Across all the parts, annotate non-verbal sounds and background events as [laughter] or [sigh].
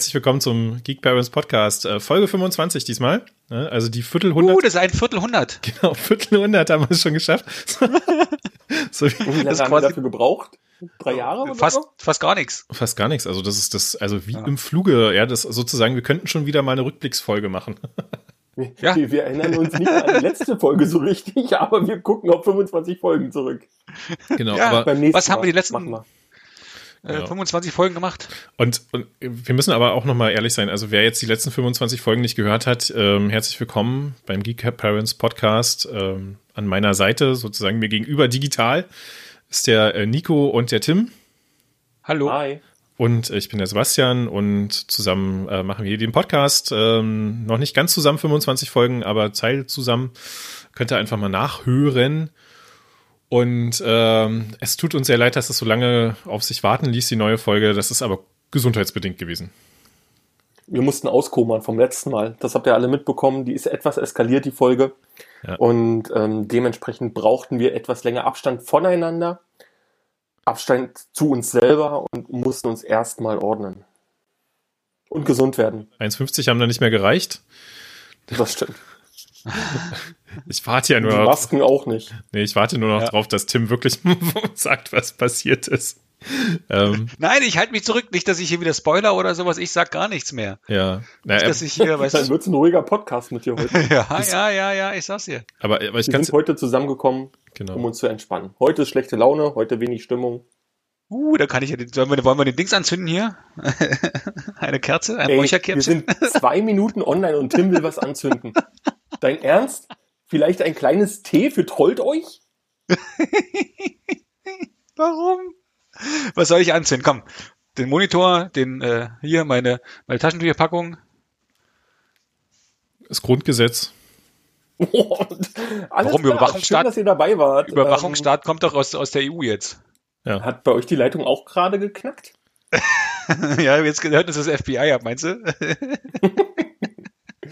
Herzlich willkommen zum Geek Parents Podcast, äh, Folge 25 diesmal. Ne? Also die Viertelhundert. Uh, das ist ein Viertelhundert. [laughs] Genau, Viertelhundert haben wir es schon geschafft. [laughs] so wie, wie lange haben wir dafür gebraucht? Drei Jahre oder fast, so? Fast gar nichts. Fast gar nichts. Also das ist das, also wie ja. im Fluge, ja, das sozusagen, wir könnten schon wieder mal eine Rückblicksfolge machen. [laughs] Ja. Wir, wir, erinnern uns nicht an die letzte Folge so richtig, aber wir gucken auf 25 Folgen zurück. Genau, ja, aber was haben wir die letzten äh, 25 Folgen gemacht? Und, und, wir müssen aber auch nochmal ehrlich sein, also wer jetzt die letzten 25 Folgen nicht gehört hat, ähm, herzlich willkommen beim Geek Parents Podcast. Ähm, an meiner Seite, sozusagen mir gegenüber digital, ist der äh, Nico und der Tim. Hallo. Hi. Und ich bin der Sebastian und zusammen äh, machen wir den Podcast. Ähm, noch nicht ganz zusammen 25 Folgen, aber Teil zusammen. Könnt ihr einfach mal nachhören. Und ähm, es tut uns sehr leid, dass es so lange auf sich warten ließ, die neue Folge. Das ist aber gesundheitsbedingt gewesen. Wir mussten auskommern vom letzten Mal. Das habt ihr alle mitbekommen. Die ist etwas eskaliert, die Folge. Ja. Und ähm, dementsprechend brauchten wir etwas länger Abstand voneinander. Abstand zu uns selber und mussten uns erstmal ordnen. Und gesund werden. 1,50 haben da nicht mehr gereicht. Das stimmt. [laughs] Ich warte ja nur Die Masken auch nicht. Nee, ich warte nur noch ja. drauf, dass Tim wirklich [laughs] sagt, was passiert ist. Ähm, Nein, ich halte mich zurück. Nicht, dass ich hier wieder Spoiler oder sowas. Ich sag gar nichts mehr. Ja. Naja, nicht, dass ich hier, weißt Dann wird's ein ruhiger Podcast mit dir heute. [laughs] ja, ja, ja, ja, ich sag's dir. Aber, aber ich Wir sind heute zusammengekommen, genau. um uns zu entspannen. Heute ist schlechte Laune, heute wenig Stimmung. Uh, da kann ich ja, sollen wir, wollen wir den Dings anzünden hier? Eine Kerze, ein Räucherkerzchen? Wir sind zwei Minuten online und Tim will was anzünden. Dein Ernst? Vielleicht ein kleines Tee für trollt euch? [laughs] Warum? Was soll ich anzünden? Komm, den Monitor, den äh, hier meine meine Taschentücherpackung. Das Grundgesetz. [laughs] Warum klar. Überwachungsstaat? Schön, dass ihr dabei wart. Überwachungsstaat ähm, kommt doch aus aus der EU jetzt. Ja. Hat bei euch die Leitung auch gerade geknackt? [laughs] ja, jetzt gehört, dass das FBI ab, meinst du?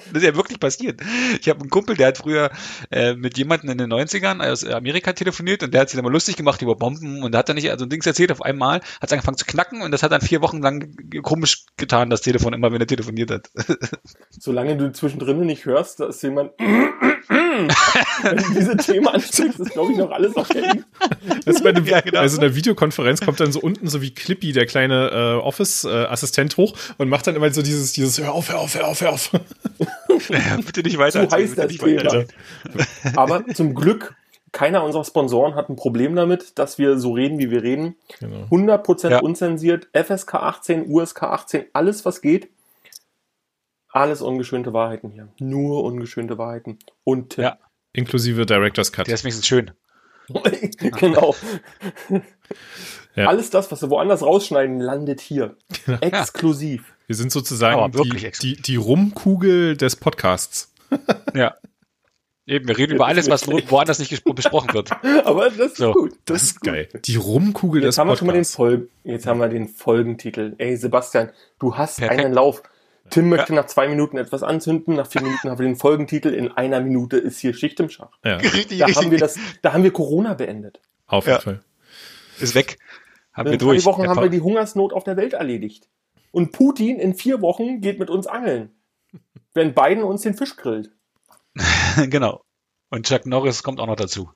[laughs] Das ist ja wirklich passiert. Ich habe einen Kumpel, der hat früher äh, mit jemandem in den 90ern aus Amerika telefoniert und der hat sich dann mal lustig gemacht über Bomben und da hat er nicht also ein Dings erzählt, auf einmal hat es angefangen zu knacken und das hat dann vier Wochen lang komisch getan, das Telefon, immer wenn er telefoniert hat. [laughs] Solange du zwischendrin nicht hörst, da ist jemand [clears throat] wenn du diese Themen ansprichst, ist glaube ich noch alles okay. Das bei einem, ja, genau. Also in der Videokonferenz kommt dann so unten so wie Clippy, der kleine äh, Office-Assistent hoch und macht dann immer so dieses, dieses Hör auf, hör auf, hör auf, hör auf. Ja, bitte nicht weiter. Zu heiß das Thema. Aber zum Glück, keiner unserer Sponsoren hat ein Problem damit, dass wir so reden, wie wir reden. Genau. 100% ja. unzensiert, FSK 18, USK 18, alles was geht. Alles ungeschönte Wahrheiten hier. Nur ungeschönte Wahrheiten. Und ja. Inklusive Director's Cut. Der ist wenigstens schön. [laughs] genau. Ja. Alles das, was wir woanders rausschneiden, landet hier. Genau. [laughs] Exklusiv. Wir sind sozusagen die, die, die Rumkugel des Podcasts. [laughs] ja. Eben, wir reden über alles, was woanders nicht besprochen wird. Aber das ist so. gut. Das, das, ist geil. Die Rumkugel jetzt des haben Podcasts. Wir schon mal den Fol jetzt haben wir den Folgentitel. Ey, Sebastian, du hast Perfekt. einen Lauf. Tim möchte ja. nach zwei Minuten etwas anzünden, nach vier Minuten haben wir den Folgentitel, in einer Minute ist hier Schicht im Schach. Ja. [laughs] Richtig, da richtig. haben wir das, da haben wir Corona beendet. Auf jeden ja. Fall. Ist weg. Haben in wir durch. In Wochen haben wir die Hungersnot auf der Welt erledigt. Und Putin in vier Wochen geht mit uns angeln. Wenn Biden uns den Fisch grillt. [laughs] genau. Und Chuck Norris kommt auch noch dazu.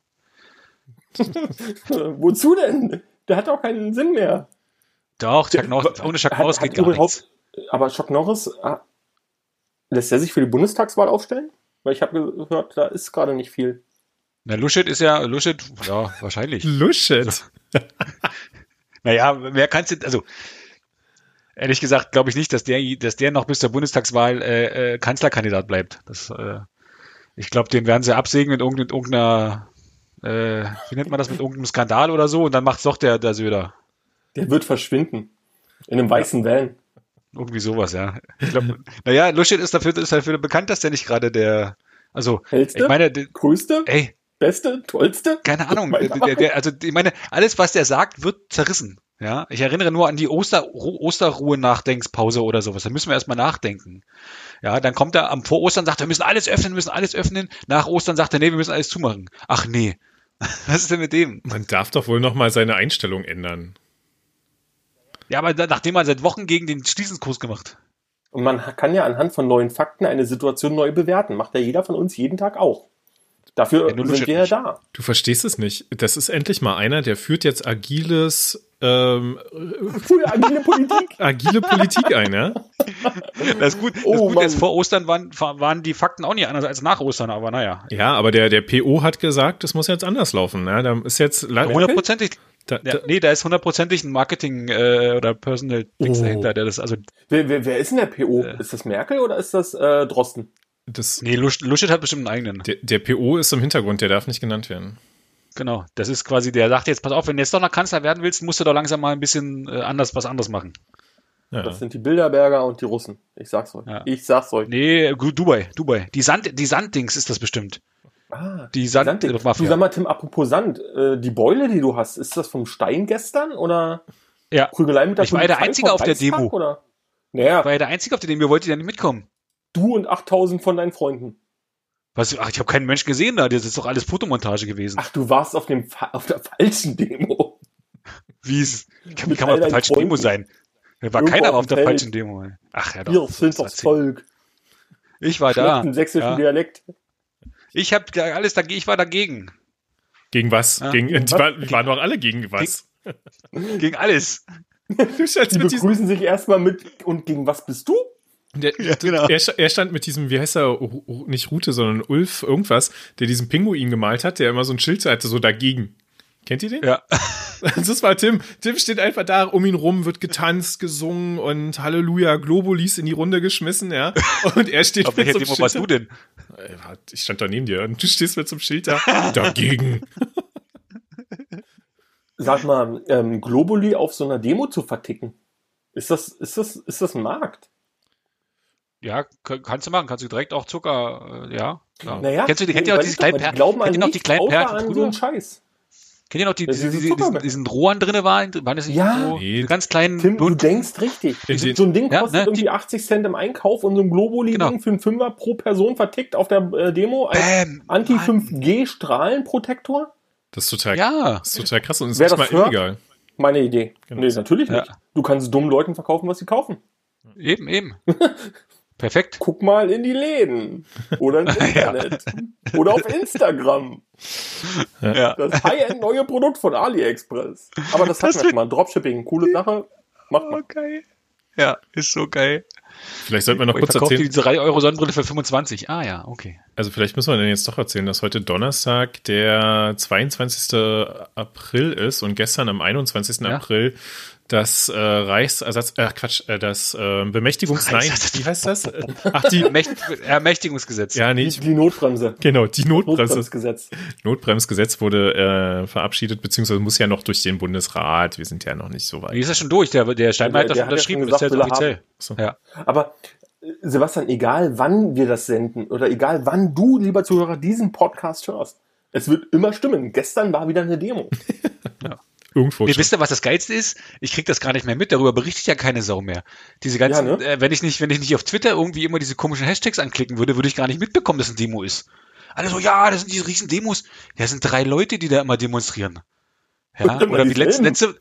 [laughs] Wozu denn? Der hat auch keinen Sinn mehr. Doch, Chuck Norris, ohne Chuck Norris geht gar nichts. Aber Chuck Norris, ah, lässt er sich für die Bundestagswahl aufstellen? Weil ich habe gehört, da ist gerade nicht viel. Na, Luschet ist ja, Luschet, ja, wahrscheinlich. [laughs] Luschet? [laughs] naja, wer kannst du, also, ehrlich gesagt, glaube ich nicht, dass der, dass der noch bis zur Bundestagswahl äh, äh, Kanzlerkandidat bleibt. Das, äh, ich glaube, den werden sie absägen mit irgendeiner, äh, wie nennt man das, mit irgendeinem Skandal oder so und dann macht's doch der, der Söder. Der wird verschwinden. In einem weißen ja. Van. Irgendwie sowas, ja. Ich glaub, [laughs] naja, Luschet ist dafür, ist dafür bekannt, dass der nicht gerade der, also, Hellste? ich meine, der, größte, ey, beste, tollste? Keine Ahnung. Der, der, also, ich meine, alles, was der sagt, wird zerrissen. Ja, ich erinnere nur an die Oster, Osterruhe-Nachdenkspause oder sowas. Da müssen wir erstmal nachdenken. Ja, dann kommt er am vor Ostern, sagt er, wir müssen alles öffnen, wir müssen alles öffnen. Nach Ostern sagt er, nee, wir müssen alles zumachen. Ach nee. [laughs] Was ist denn mit dem? Man darf doch wohl nochmal seine Einstellung ändern. Ja, aber nachdem er seit Wochen gegen den Schließenskurs gemacht. Und man kann ja anhand von neuen Fakten eine Situation neu bewerten. Macht ja jeder von uns jeden Tag auch. Dafür Ja, sind wir ja da. Du verstehst es nicht. Das ist endlich mal einer, der führt jetzt agiles, ähm, agile Politik. [laughs] agile Politik ein, ja? Das ist gut. Das Oh, ist, Mann. vor Ostern waren, waren die Fakten auch nicht anders als nach Ostern, aber naja. Ja, aber der, der PO hat gesagt, es muss jetzt anders laufen. Ja? Da ist jetzt Hundertprozentig. Da, Ja, da, nee, da ist hundertprozentig ein Marketing äh, oder Personal Dings Oh. dahinter, der das, also, Wer, wer, wer ist denn der PO? Ist das Merkel oder ist das äh, Drosten? das, nee, Lusch, Luschet hat bestimmt einen eigenen. der, der PO ist im Hintergrund, der darf nicht genannt werden. Genau. Das ist quasi, der sagt jetzt, pass auf, wenn du jetzt doch noch Kanzler werden willst, musst du doch langsam mal ein bisschen äh, anders, was anderes machen. Ja. Das sind die Bilderberger und die Russen. Ich sag's euch. Ja. Ich sag's euch. Nee, gut, Dubai, Dubai. Die Sand, die Sanddings ist das bestimmt. Ah, Die Sand, Sand, du Mafia. sag mal, Tim, apropos Sand, äh, die Beule, die du hast, ist das vom Stein gestern oder Ja. Prügelei mit der Ich war ja der Einzige auf der Demo. Oder? Naja, War ja der Einzige, auf den wir wollte ja nicht mitkommen. du und 8000 von deinen Freunden. Was, ach, ich habe keinen Menschen gesehen da, das ist doch alles Fotomontage gewesen. Ach, du warst auf, dem, auf der falschen Demo. Wie ist, wie Mit kann man auf der falschen Demo Freunden. sein? Da war Irgendwo keiner auf der Feld. falschen Demo. Ach ja, doch. Wir sind erzählt. Volk. Ich war da. Schlechten sächsischen Ja. Dialekt. Ich habe alles dagegen, ich war dagegen. Gegen was? Ja. Gegen, Gegen die, was? waren, die waren doch alle gegen was. Gegen alles. [laughs] Du Die begrüßen sich erstmal mit, und gegen was bist du? der, [laughs] Ja, genau. er, er stand mit diesem, wie heißt er, nicht Rute, sondern Ulf, irgendwas, der diesen Pinguin gemalt hat, der immer so ein Schild hatte, so dagegen. Kennt ihr den? Ja. [laughs] Das war Tim. Tim steht einfach da, um ihn rum wird getanzt, gesungen und Halleluja, Globulis in die Runde geschmissen, ja. Und er steht Auf welcher so einem Demo warst du Schild denn? Äh, Ich stand da neben dir und du stehst mit so einem Schild da. Dagegen. Sag mal, ähm, Globuli auf so einer Demo zu verticken. Ist das, ist das, ist das ein Markt? Ja, kannst du machen, kannst du direkt auch Zucker, äh, ja. ja. Naja, Kennst du die, kennt ihr noch diese kleinen Perlen? die glauben an noch die nichts kleinen außer Perlen an so einen Scheiß. Kennt ihr noch die, diese, diese diese, diesen, diesen Rohren drinne waren? Waren das nicht Ja. so Nee. diese ganz kleinen Tim, du denkst richtig. So ein Ding Ja, kostet ne, irgendwie die- 80 Cent im Einkauf und so ein Globuli-Ding Genau. für einen Fünfer pro Person vertickt auf der äh, Demo als Bäm, Anti-5G-Strahlenprotektor? Das ist total, Ja. das ist total krass und es Wer ist nicht das mal hört? illegal. Meine Idee. Genau. Nee, natürlich Ja. nicht. Du kannst dummen Leuten verkaufen, was sie kaufen. Eben, eben. [laughs] Perfekt. Guck mal in die Läden. Oder ins [laughs] Internet. Oder auf Instagram. Ja. Das High-End neue Produkt von AliExpress. Aber das wir schon mal. Dropshipping, coole Sache. Macht Oh, mal. geil. Ja, ist so geil. Vielleicht sollten wir noch Oh, kurz erzählen, diese 3 Euro Sonnenbrille für 25. Ah ja, okay. also vielleicht müssen wir denn jetzt doch erzählen, dass heute Donnerstag der 22. April ist und gestern am 21. Ja. April das äh, Reichsersatz, äh, Quatsch, äh, das äh, Bemächtigungs, nein, wie heißt das? [laughs] Ach, die, Ermächt Ermächtigungsgesetz. ja, nee, Die, die Notbremse. genau, die Notbremse. Notbremsgesetz. Notbremsgesetz wurde äh, verabschiedet, beziehungsweise muss ja noch durch den Bundesrat. Wir sind ja noch nicht so Die weit. ist ja schon durch. Der, der Steinmeier hat Der- das der hat ja unterschrieben. schon Das ist er offiziell. So. Ja. Aber äh, Sebastian, egal wann wir das senden oder egal wann du, lieber Zuhörer, diesen Podcast hörst, es wird immer stimmen. Gestern war wieder eine Demo. [laughs] Irgendwo schon. wisst ihr, was das Geilste ist? Ich krieg das gar nicht mehr mit, darüber berichtet ja keine Sau mehr. Diese ganzen, Ja, ne? äh, wenn ich nicht, wenn ich nicht auf Twitter irgendwie immer diese komischen Hashtags anklicken würde, würde ich gar nicht mitbekommen, dass ein Demo ist. Alle so, ja, das sind diese riesen Demos. Ja, das sind drei Leute, die da immer demonstrieren. Ja, Und oder wie letzte, letzte,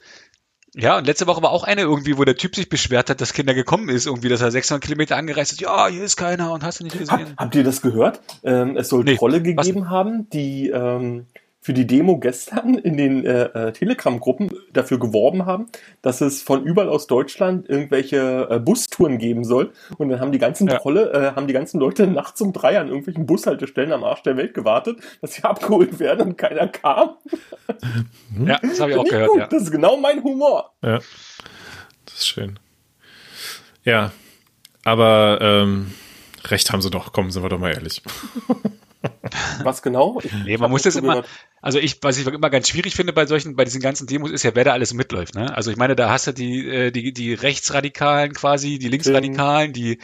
ja, und letzte Woche war auch eine irgendwie, wo der Typ sich beschwert hat, dass Kinder gekommen ist, irgendwie, dass er 600 Kilometer angereist ist. Ja, hier ist keiner und hast du nicht Hab, gesehen. habt ihr das gehört? Ähm, es soll Nee, Trolle was? gegeben haben, die ähm, für die Demo gestern in den äh, äh, Telegram-Gruppen dafür geworben haben, dass es von überall aus Deutschland irgendwelche äh, Bustouren geben soll. Und dann haben die ganzen Ja. Trolle, äh, haben die ganzen Leute nachts um drei an irgendwelchen Bushaltestellen am Arsch der Welt gewartet, dass sie [laughs] abgeholt werden und keiner kam. [laughs] Ja, das habe ich auch gehört, gut, ja. Das ist genau mein Humor. Ja, das ist schön. Ja, aber ähm, recht haben sie doch. Kommen, sind wir doch mal ehrlich. [laughs] [laughs] Was genau? Ich, Nee, man muss das immer, also ich, was ich immer ganz schwierig finde bei solchen, bei diesen ganzen Demos ist ja, wer da alles mitläuft, ne? Also ich meine, da hast du die, äh, die, die Rechtsradikalen quasi, die Linksradikalen, die,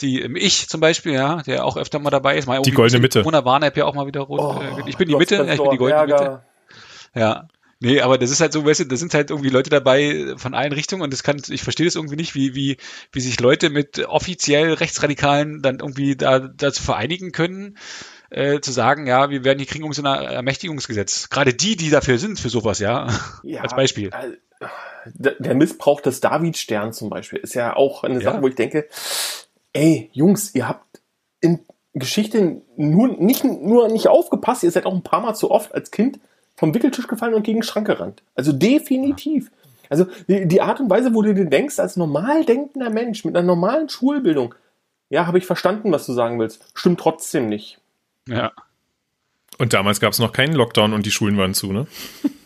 die im Ich zum Beispiel, ja, der auch öfter mal dabei ist. Mal Die goldene mit Mitte. Corona Warn-App ja auch mal wieder rot. Oh, äh, ich bin die Mitte, ja, ich bin die goldene Mitte. Ja. Nee, aber das ist halt so, weißt du, da sind halt irgendwie Leute dabei von allen Richtungen und das kann, ich verstehe das irgendwie nicht, wie, wie, wie sich Leute mit offiziell Rechtsradikalen dann irgendwie da, dazu vereinigen können, äh, zu sagen, ja, wir werden, die kriegen irgendwie so ein Ermächtigungsgesetz. Gerade die, die dafür sind, für sowas, ja. Ja, Als Beispiel. äh, Der Missbrauch des Davidsterns zum Beispiel ist ja auch eine Ja. Sache, wo ich denke, ey, Jungs, ihr habt in Geschichte nur nicht nur nicht aufgepasst, ihr seid auch ein paar Mal zu oft als Kind vom Wickeltisch gefallen und gegen den Schrank gerannt. Also definitiv. Also die, die Art und Weise, wo du dir denkst, als normal denkender Mensch mit einer normalen Schulbildung, ja, habe ich verstanden, was du sagen willst. Stimmt trotzdem nicht. Ja. Und damals gab es noch keinen Lockdown und die Schulen waren zu, ne?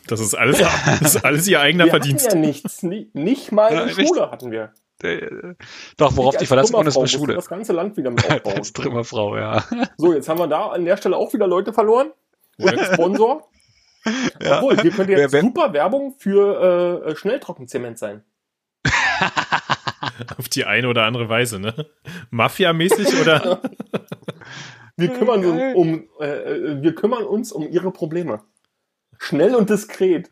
Das ist alles, [laughs] das ist alles ihr eigener wir Verdienst. Hatten ja nichts, nicht, nicht mal Ja, eine nicht- Schule hatten wir. Äh, Doch, worauf Ich die als verlassen worden ist, musste Schule. Das ganze Land wieder mit [laughs] aufbauen. Als Trümmerfrau, ja. So, jetzt haben wir da an der Stelle auch wieder Leute verloren. Sponsor. [laughs] Obwohl, hier könnte jetzt Wer- wer- super Werbung für äh, Schnelltrockenzement sein. Auf die eine oder andere Weise, ne? Mafia-mäßig oder? Wir kümmern, uns um, äh, äh, wir kümmern uns um ihre Probleme. Schnell und diskret.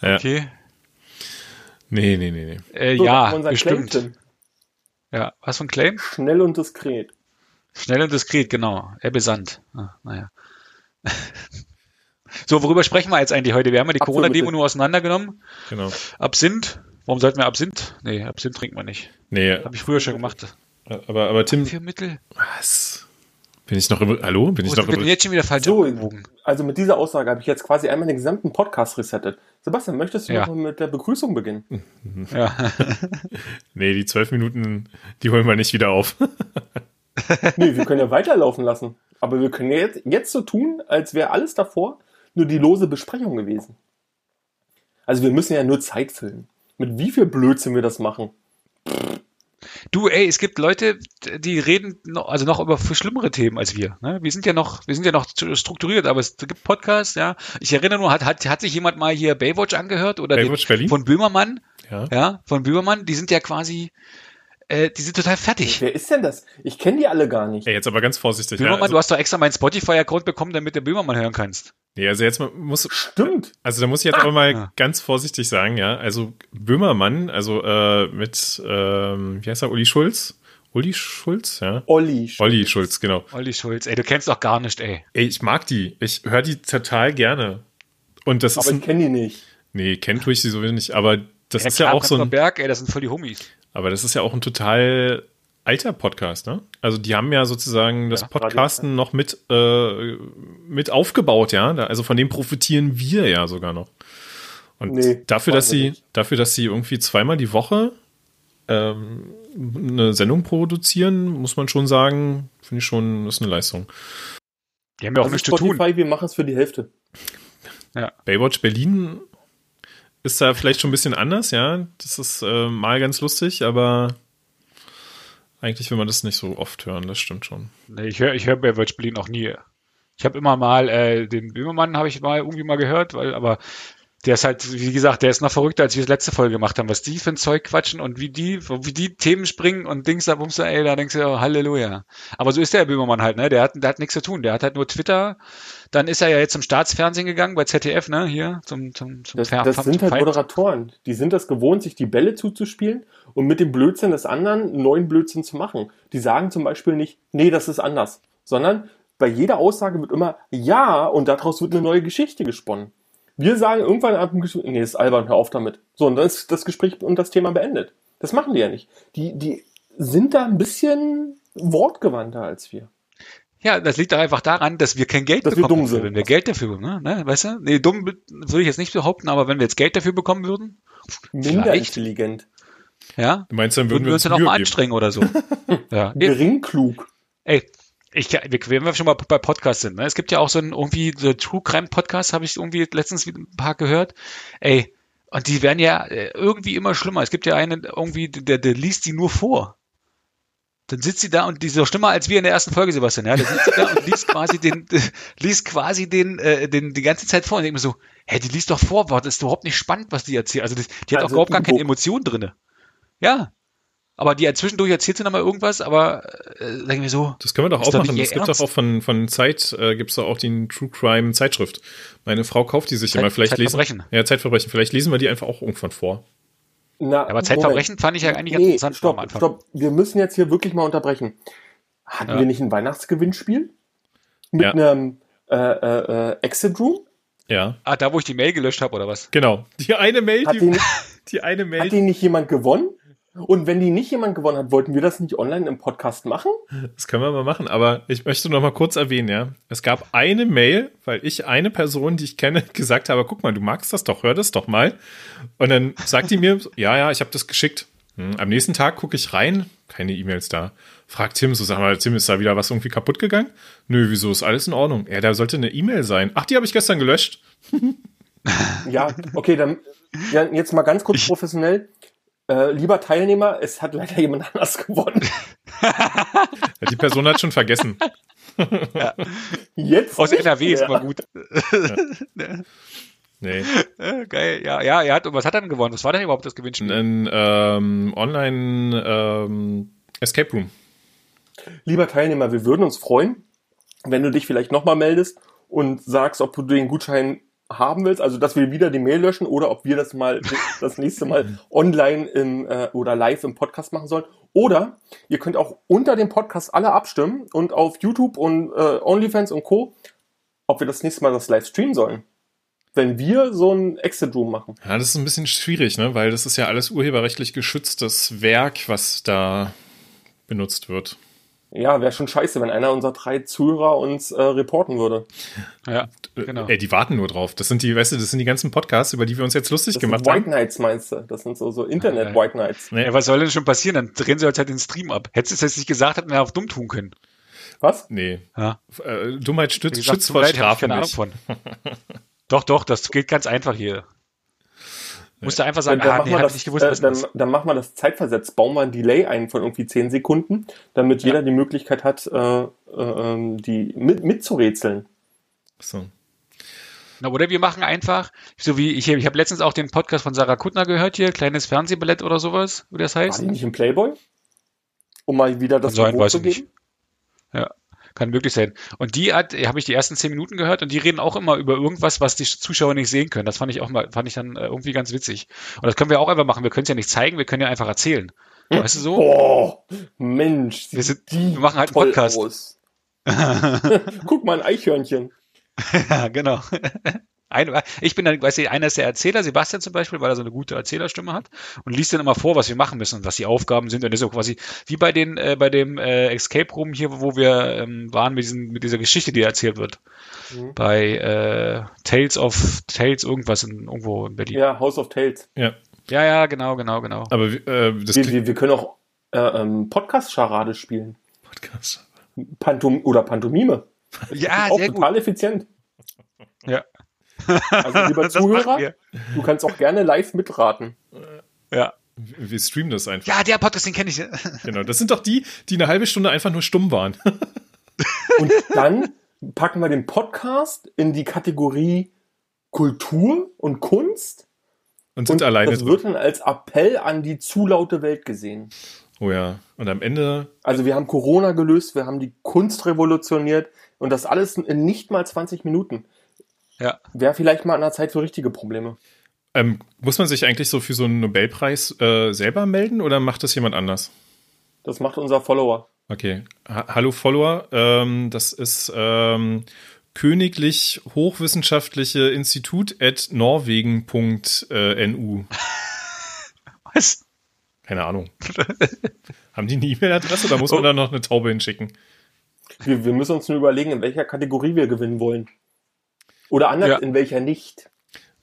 Ja. Okay. Nee, nee, nee, nee. Äh, So, ja, bestimmt. Claim. Ja, was für ein Claim? Schnell und diskret. Schnell und diskret, genau. Er besandt. Ah, naja. [laughs] So, worüber sprechen wir jetzt eigentlich heute? Wir haben ja die Corona-Demo nur auseinandergenommen. Genau. Absinth. Warum sollten wir Absinth? Nee, Absinth trinken wir nicht. Nee, Habe ich früher schon gemacht. aber, aber Tim, Für Mittel. was? Bin ich noch über, hallo? Bin ich Wo noch denn über, jetzt schon wieder falsch So, abgewogen? Also mit dieser Aussage habe ich jetzt quasi einmal den gesamten Podcast resettet. Sebastian, möchtest du Ja. noch mit der Begrüßung beginnen? Ja. [laughs] nee, die zwölf Minuten, die holen wir nicht wieder auf. [laughs] Nee, wir können ja weiterlaufen lassen. Aber wir können jetzt, jetzt so tun, als wäre alles davor nur die lose Besprechung gewesen. Also wir müssen ja nur Zeit füllen. Mit wie viel Blödsinn wir das machen. Du, ey, es gibt Leute, die reden noch, also noch über schlimmere Themen als wir. Ne? Wir sind ja noch, wir sind ja noch strukturiert, aber es gibt Podcasts, ja. Ich erinnere nur, hat, hat, hat sich jemand mal hier Baywatch angehört oder den, Baywatch Berlin? von Böhmermann? Ja. Ja, von Böhmermann, die sind ja quasi, äh, die sind total fertig. Wer ist denn das? Ich kenne die alle gar nicht. Ey, jetzt aber ganz vorsichtig. Ja, Böhmermann, also, du hast doch extra meinen Spotify-Account bekommen, damit du Böhmermann hören kannst. nee, also jetzt muss, Stimmt. also da muss ich jetzt aber mal Ja. ganz vorsichtig sagen, ja. Also Böhmermann, also äh, mit, ähm, wie heißt er, Uli Schulz? Uli Schulz, ja. Olli. Olli Schulz, genau. Olli Schulz, ey, du kennst doch gar nicht, ey. Ey, ich mag die. Ich höre die total gerne. Und das ist Aber ich kenne die nicht. nee, kennt tue ich sie sowieso nicht, aber das ist ja klar, auch so ein, Berg, ey, das sind voll die Homies. Aber das ist ja auch ein total alter Podcast, ne? Also die haben ja sozusagen das Ja, Podcasten noch mit, äh, mit aufgebaut, ja. Also von dem profitieren wir ja sogar noch. Und Nee, dafür, dass sie, nicht. dafür, dass sie irgendwie zweimal die Woche ähm, eine Sendung produzieren, muss man schon sagen, finde ich schon, ist eine Leistung. Die haben ja auch Also nichts zu tun. Spotify, wir machen es für die Hälfte. Baywatch Berlin ist da vielleicht schon ein bisschen anders, ja. Das ist äh, mal ganz lustig, aber eigentlich will man das nicht so oft hören, das stimmt schon. Nee, ich höre ich hör Baywatch Berlin auch nie. Ich habe immer mal, äh, den Böhmermann habe ich mal irgendwie mal gehört, weil, aber der ist halt, wie gesagt, der ist noch verrückter, als wir das letzte Folge gemacht haben, was die für ein Zeug quatschen und wie die, wie die Themen springen und Dings da, Bums ey, da denkst du, oh, Halleluja. Aber so ist der Böhmermann halt, ne? Der hat, der hat nichts zu tun. Der hat halt nur Twitter. Dann ist er ja jetzt zum Staatsfernsehen gegangen, bei ZDF, ne? Hier, zum, zum, zum Das, Fer- das sind halt Feind. Moderatoren. Die sind das gewohnt, sich die Bälle zuzuspielen und mit dem Blödsinn des anderen einen neuen Blödsinn zu machen. Die sagen zum Beispiel nicht, nee, das ist anders, sondern bei jeder Aussage wird immer ja und daraus wird eine neue Geschichte gesponnen. Wir sagen irgendwann ab dem Gespräch, nee, das ist albern, hör auf damit. So, und dann ist das Gespräch und das Thema beendet. Das machen die ja nicht. Die, die sind da ein bisschen wortgewandter als wir. Ja, das liegt doch einfach daran, dass wir kein Geld Dass wir bekommen. dumm dafür. sind. Wenn wir Geld dafür, ne, ne, weißt du? Nee, dumm würde ich jetzt nicht behaupten, aber wenn wir jetzt Geld dafür bekommen würden, Minder Vielleicht. intelligent. ja, Du meinst, dann würden wir uns dann auch mal anstrengen oder so. [laughs] ja. Geringklug. Ey, ich, wir, wenn wir schon mal bei Podcasts sind, ne? Es gibt ja auch so ein irgendwie so True Crime Podcast, habe ich irgendwie letztens wieder ein paar gehört. Ey, und die werden ja äh, irgendwie immer schlimmer. Es gibt ja einen irgendwie, der, der liest die nur vor. Dann sitzt sie da und die ist so schlimmer als wir in der ersten Folge, Sebastian. Ja, da sitzt sie da und liest quasi den, [laughs] liest quasi den, äh, den die ganze Zeit vor und denkt mir so, hä, die liest doch vor, das ist überhaupt nicht spannend, was die erzählt. Also das, die hat auch Also überhaupt gar keine. Emotionen drinne. Ja. Aber die zwischendurch erzählt sie nochmal irgendwas, aber äh, denke mir so, Das können wir doch auch machen. Es gibt doch auch von, von Zeit, äh, gibt es doch auch die True Crime Zeitschrift. Meine Frau kauft die sich Zeit- immer. Vielleicht lesen, Zeitverbrechen. ja, Zeitverbrechen. Vielleicht lesen wir die einfach auch irgendwann vor. Na, aber Zeitverbrechen fand ich ja eigentlich ganz nee, interessant stopp, stopp. Wir müssen jetzt hier wirklich mal unterbrechen. Hatten Ja. wir nicht ein Weihnachtsgewinnspiel? Mit Ja. einem äh, äh, äh, Exit Room? Ja, Ah, da wo ich die Mail gelöscht habe, oder was? genau. Die eine Mail, Hat die, die, [laughs] die eine Mail. hat die nicht jemand gewonnen? Und wenn die nicht jemand gewonnen hat, wollten wir das nicht online im Podcast machen? Das können wir mal machen, aber ich möchte noch mal kurz erwähnen, ja. Es gab eine Mail, weil ich eine Person, die ich kenne, [laughs] gesagt habe, guck mal, du magst das doch, hör das doch mal. Und dann sagt die mir, [laughs] ja, ja, ich habe das geschickt. Hm, am nächsten Tag gucke ich rein, keine E-Mails da. Fragt Tim so, sag mal, Tim, ist da wieder was irgendwie kaputt gegangen? Nö, wieso, ist alles in Ordnung? Ja, da sollte eine E-Mail sein. Ach, die habe ich gestern gelöscht. [laughs] ja, okay, dann ja, jetzt mal ganz kurz professionell. Äh, lieber Teilnehmer, es hat leider jemand [laughs] anders gewonnen. die Person hat schon vergessen. ja. Jetzt? Aus NRW ist mal gut. Ja. [laughs] Nee. Geil, ja, ja, er hat, was hat er denn gewonnen? Was war denn überhaupt das Gewinnspiel? Ein ähm, Online ähm, Escape Room. Lieber Teilnehmer, wir würden uns freuen, wenn du dich vielleicht nochmal meldest und sagst, ob du den Gutschein haben willst, also dass wir wieder die Mail löschen oder ob wir das mal das nächste Mal [laughs] online im, äh, oder live im Podcast machen sollen. Oder ihr könnt auch unter dem Podcast alle abstimmen und auf YouTube und äh, OnlyFans und Co., ob wir das nächste Mal das live streamen sollen. Wenn wir so ein Exit Room machen. Ja, das ist ein bisschen schwierig, ne? weil das ist ja alles urheberrechtlich geschütztes Werk, was da benutzt wird. Ja, wäre schon scheiße, wenn einer unserer drei Zuhörer uns äh, reporten würde. Ja, genau. Ey, die warten nur drauf. Das sind die, weißt du, das sind die ganzen Podcasts, über die wir uns jetzt lustig das gemacht sind haben. White Knights meinst du? Das sind so, so Internet-White Knights. Nee. Ja, was soll denn schon passieren? Dann drehen sie uns halt den Stream ab. Hättest du es jetzt nicht gesagt, hätten wir auf dumm tun können. Was? Nee. Ja. Äh, Dummheit stützt, gesagt, schützt vor Strafe nicht. Von. [laughs] doch, doch, das geht ganz einfach hier. Musst du einfach sagen, dann, dann ah, nee, das, nicht gewusst, äh, dann, dann machen wir das zeitversetzt. Bauen wir ein Delay ein von irgendwie 10 Sekunden, damit ja. jeder die Möglichkeit hat, äh, äh, die mit, mitzurätseln. So. Na, oder wir machen einfach, so wie ich, ich habe letztens auch den Podcast von Sarah Kuttner gehört hier, kleines Fernsehballett oder sowas, wie das heißt. War die nicht im Playboy? Um mal wieder das Sein, weiß zu geben? Nicht. Ja. Kann möglich sein. Und die hat, habe ich die ersten zehn Minuten gehört und die reden auch immer über irgendwas, was die Zuschauer nicht sehen können. Das fand ich auch mal, fand ich dann äh, irgendwie ganz witzig. Und das können wir auch einfach machen. Wir können es ja nicht zeigen, wir können ja einfach erzählen. Weißt du so? Oh, Mensch, wir, sind, wir machen halt einen Podcast. [laughs] Guck mal, ein Eichhörnchen. [laughs] ja, genau. Ein, ich bin dann, weiß ich, einer ist der Erzähler, Sebastian zum Beispiel, weil er so eine gute Erzählerstimme hat und liest dann immer vor, was wir machen müssen, was die Aufgaben sind. Und das ist auch quasi wie bei den, äh, bei dem äh, Escape Room hier, wo wir ähm, waren mit, diesen, mit dieser Geschichte, die erzählt wird. Mhm. Bei äh, Tales of Tales irgendwas in, irgendwo in Berlin. Ja, House of Tales. Ja. Ja, ja, genau, genau, genau. Aber äh, das wir, wir, wir können auch äh, ähm, Podcast-Charade spielen. Podcast. Pantom oder Pantomime. Ja, auch sehr total gut. effizient. Ja. Also lieber [laughs] Zuhörer, du kannst auch gerne live mitraten. Ja. Wir streamen das einfach. Ja, der Podcast, den kenne ich. Genau, das sind doch die, die eine halbe Stunde einfach nur stumm waren. [laughs] Und dann packen wir den Podcast in die Kategorie Kultur und Kunst. Und sind und alleine. Das wird dann als Appell an die zu laute Welt gesehen. Oh ja. Und am Ende. Also wir haben Corona gelöst, wir haben die Kunst revolutioniert und das alles in nicht mal 20 Minuten. Ja. Wäre vielleicht mal an der Zeit für richtige Probleme. Ähm, muss man sich eigentlich so für so einen Nobelpreis äh, selber melden oder macht das jemand anders? Das macht unser Follower. Okay. Ha Hallo Follower. Ähm, das ist ähm, Königlich Hochwissenschaftliche Institut at norwegen.nu. [laughs] Was? Keine Ahnung. [laughs] Haben die eine E-Mail-Adresse oder muss man oh. da noch eine Taube hinschicken? Wir, wir müssen uns nur überlegen, in welcher Kategorie wir gewinnen wollen. Oder anders, ja. in welcher nicht.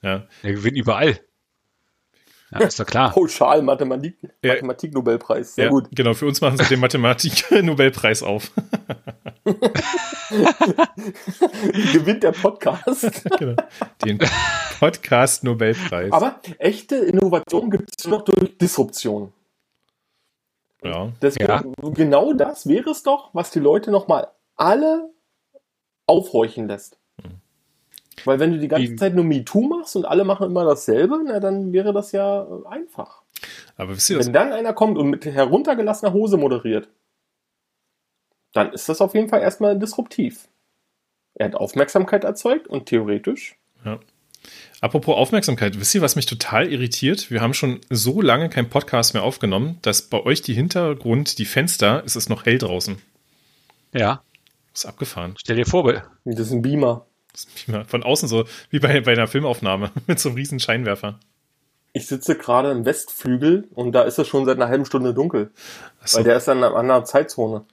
Ja. Wir gewinnen überall. Ja, ist doch klar. [laughs] Pauschal Mathematik, ja. Mathematik-Nobelpreis. Sehr ja, gut. Genau, für uns machen sie den Mathematik-Nobelpreis auf. [laughs] Gewinnt der Podcast. [laughs] genau. Den Podcast-Nobelpreis. Aber echte Innovation gibt es nur noch durch Disruption. Ja. Deswegen, ja. Genau das wäre es doch, was die Leute nochmal alle aufhorchen lässt. Weil wenn du die ganze Zeit nur MeToo machst und alle machen immer dasselbe, na, dann wäre das ja äh, einfach. Aber wisst ihr? Wenn dann einer kommt und mit heruntergelassener Hose moderiert, dann ist das auf jeden Fall erstmal disruptiv. Er hat Aufmerksamkeit erzeugt und theoretisch. Ja. Apropos Aufmerksamkeit, wisst ihr, was mich total irritiert? Wir haben schon so lange kein Podcast mehr aufgenommen, dass bei euch die Hintergrund, die Fenster, ist es noch hell draußen. Ja. Ist abgefahren. Stell dir vor, das ist ein Beamer. Von außen so, wie bei, bei einer Filmaufnahme [laughs] mit so einem riesen Scheinwerfer. Ich sitze gerade im Westflügel und da ist es schon seit einer halben Stunde dunkel. So. Weil der ist dann in einer anderen Zeitzone.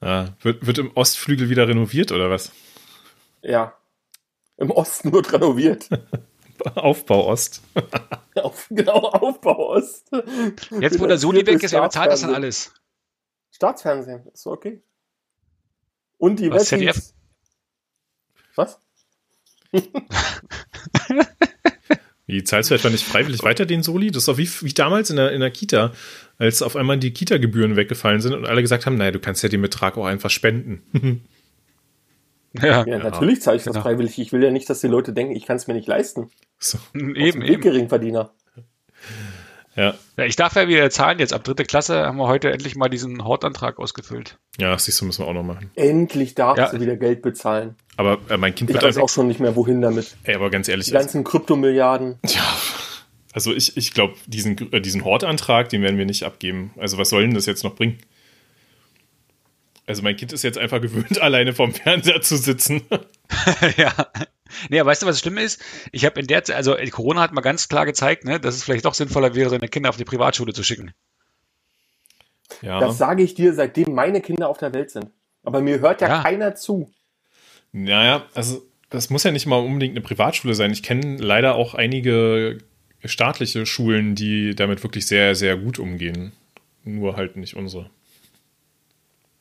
Ah, wird, wird im Ostflügel wieder renoviert oder was? Ja. Im Osten wird renoviert. [laughs] Aufbau Ost. [laughs] Auf, genau, Aufbau Ost. Jetzt, wo der Soli weg ist, wer bezahlt das dann alles? Staatsfernsehen, ist okay. Und die Was, ZDF? Was? Wie zahlst du etwa nicht freiwillig weiter den Soli? Das ist doch wie, wie damals in der, in der Kita, als auf einmal die Kita-Gebühren weggefallen sind und alle gesagt haben, naja, du kannst ja den Betrag auch einfach spenden. [laughs] ja, ja, natürlich zahle ich genau. das freiwillig. Ich will ja nicht, dass die Leute denken, ich kann es mir nicht leisten. So. Eben, eben. Geringverdiener. Ja. ja. Ich darf ja wieder zahlen jetzt. Ab dritte Klasse haben wir heute endlich mal diesen Hortantrag ausgefüllt. Ja, siehst du, müssen wir auch noch machen. Endlich darfst ja. du wieder Geld bezahlen. Aber äh, mein Kind Ich weiß auch schon nicht mehr, wohin damit. Ey, aber ganz ehrlich. Die ganzen Kryptomilliarden. Ja. Also ich, ich glaube, diesen, äh, diesen Hortantrag, den werden wir nicht abgeben. Also was soll denn das jetzt noch bringen? Also mein Kind ist jetzt einfach gewöhnt, [laughs] alleine vorm Fernseher zu sitzen. [laughs] ja. Nee, aber weißt du, was das Schlimme ist? Ich habe in der Zeit, also Corona hat mal ganz klar gezeigt, ne, dass es vielleicht doch sinnvoller wäre, seine Kinder auf die Privatschule zu schicken. Ja. Das sage ich dir, seitdem meine Kinder auf der Welt sind. Aber mir hört ja, ja. keiner zu. Naja, also das muss ja nicht mal unbedingt eine Privatschule sein. Ich kenne leider auch einige staatliche Schulen, die damit wirklich sehr, sehr gut umgehen. Nur halt nicht unsere.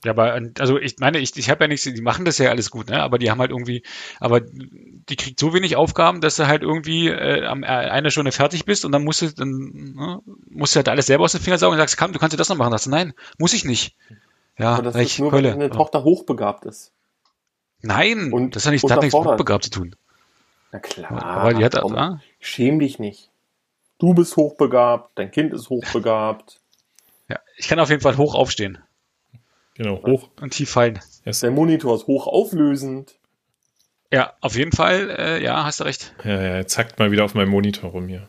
Ja, aber also ich meine, ich, ich habe ja nichts, die machen das ja alles gut, ne? Aber die haben halt irgendwie, aber die kriegt so wenig Aufgaben, dass du halt irgendwie äh, am äh, einer Stunde fertig bist und dann musst du dann ne, musst du halt alles selber aus den Fingern saugen und sagst, komm, du kannst dir das noch machen. Sagst du, nein, muss ich nicht. Ja, aber das ist nur, Hölle. wenn deine Tochter hochbegabt ist. Nein, und das hat, nicht, das hat nichts mit hochbegabt zu tun. Na klar. Aber die hat, komm, ah? schäm dich nicht. Du bist hochbegabt, dein Kind ist hochbegabt. Ja, ich kann auf jeden Fall hoch aufstehen. Genau, hoch. Und tief fallen. Yes. Der Monitor ist hochauflösend. Ja, auf jeden Fall, äh, ja, hast du recht. Ja, ja, zackt mal wieder auf meinem Monitor rum hier.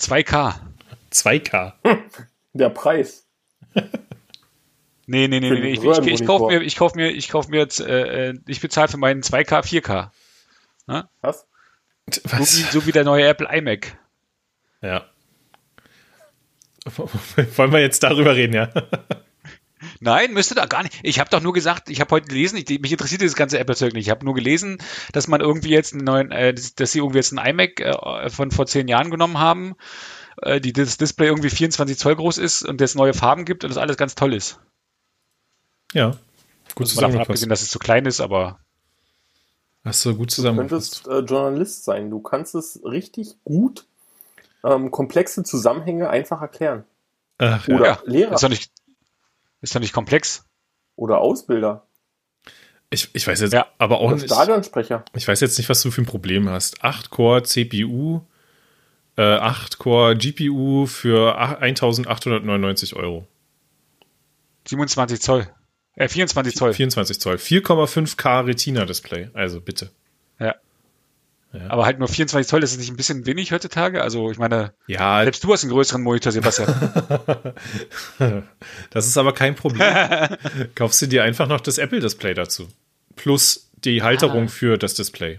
2K. 2K. Der Preis. [laughs] nee, nee, nee, nee. Ich, ich, ich kaufe mir, ich kauf mir, ich kauf mir jetzt, äh, äh ich bezahle für meinen 2K 4K. Na? Was? Was? So, wie, so wie der neue Apple iMac. Ja. [laughs] Wollen wir jetzt darüber reden, ja? [laughs] Nein, müsste da gar nicht. Ich habe doch nur gesagt, ich habe heute gelesen, ich, mich interessiert dieses ganze Apple-Zeug nicht. Ich habe nur gelesen, dass man irgendwie jetzt einen neuen, äh, dass sie irgendwie jetzt einen iMac äh, von vor zehn Jahren genommen haben, äh, die das Display irgendwie 24 Zoll groß ist und das neue Farben gibt und das alles ganz toll ist. Ja, gut also davon abgesehen, dass es zu klein ist, aber Hast du gut zusammen. Du könntest äh, Journalist sein. Du kannst es richtig gut ähm, komplexe Zusammenhänge einfach erklären. Ach, Oder ja. Lehrer. Ist doch nicht, ist doch nicht komplex. Oder Ausbilder. Ich, ich weiß jetzt ja. aber auch nicht. Stadionsprecher. Ich weiß jetzt nicht, was du für ein Problem hast. 8-Core CPU, äh, 8-Core GPU für 1899 Euro. 27 Zoll. Äh, 24 Zoll. 24 Zoll. 4,5K Retina-Display. Also bitte. Ja. Ja. Aber halt nur 24 Zoll, das ist nicht ein bisschen wenig heutzutage? Also ich meine, ja, selbst du hast einen größeren Monitor, Sebastian. [laughs] das ist aber kein Problem. [laughs] Kaufst du dir einfach noch das Apple-Display dazu. Plus die Halterung ah. für das Display.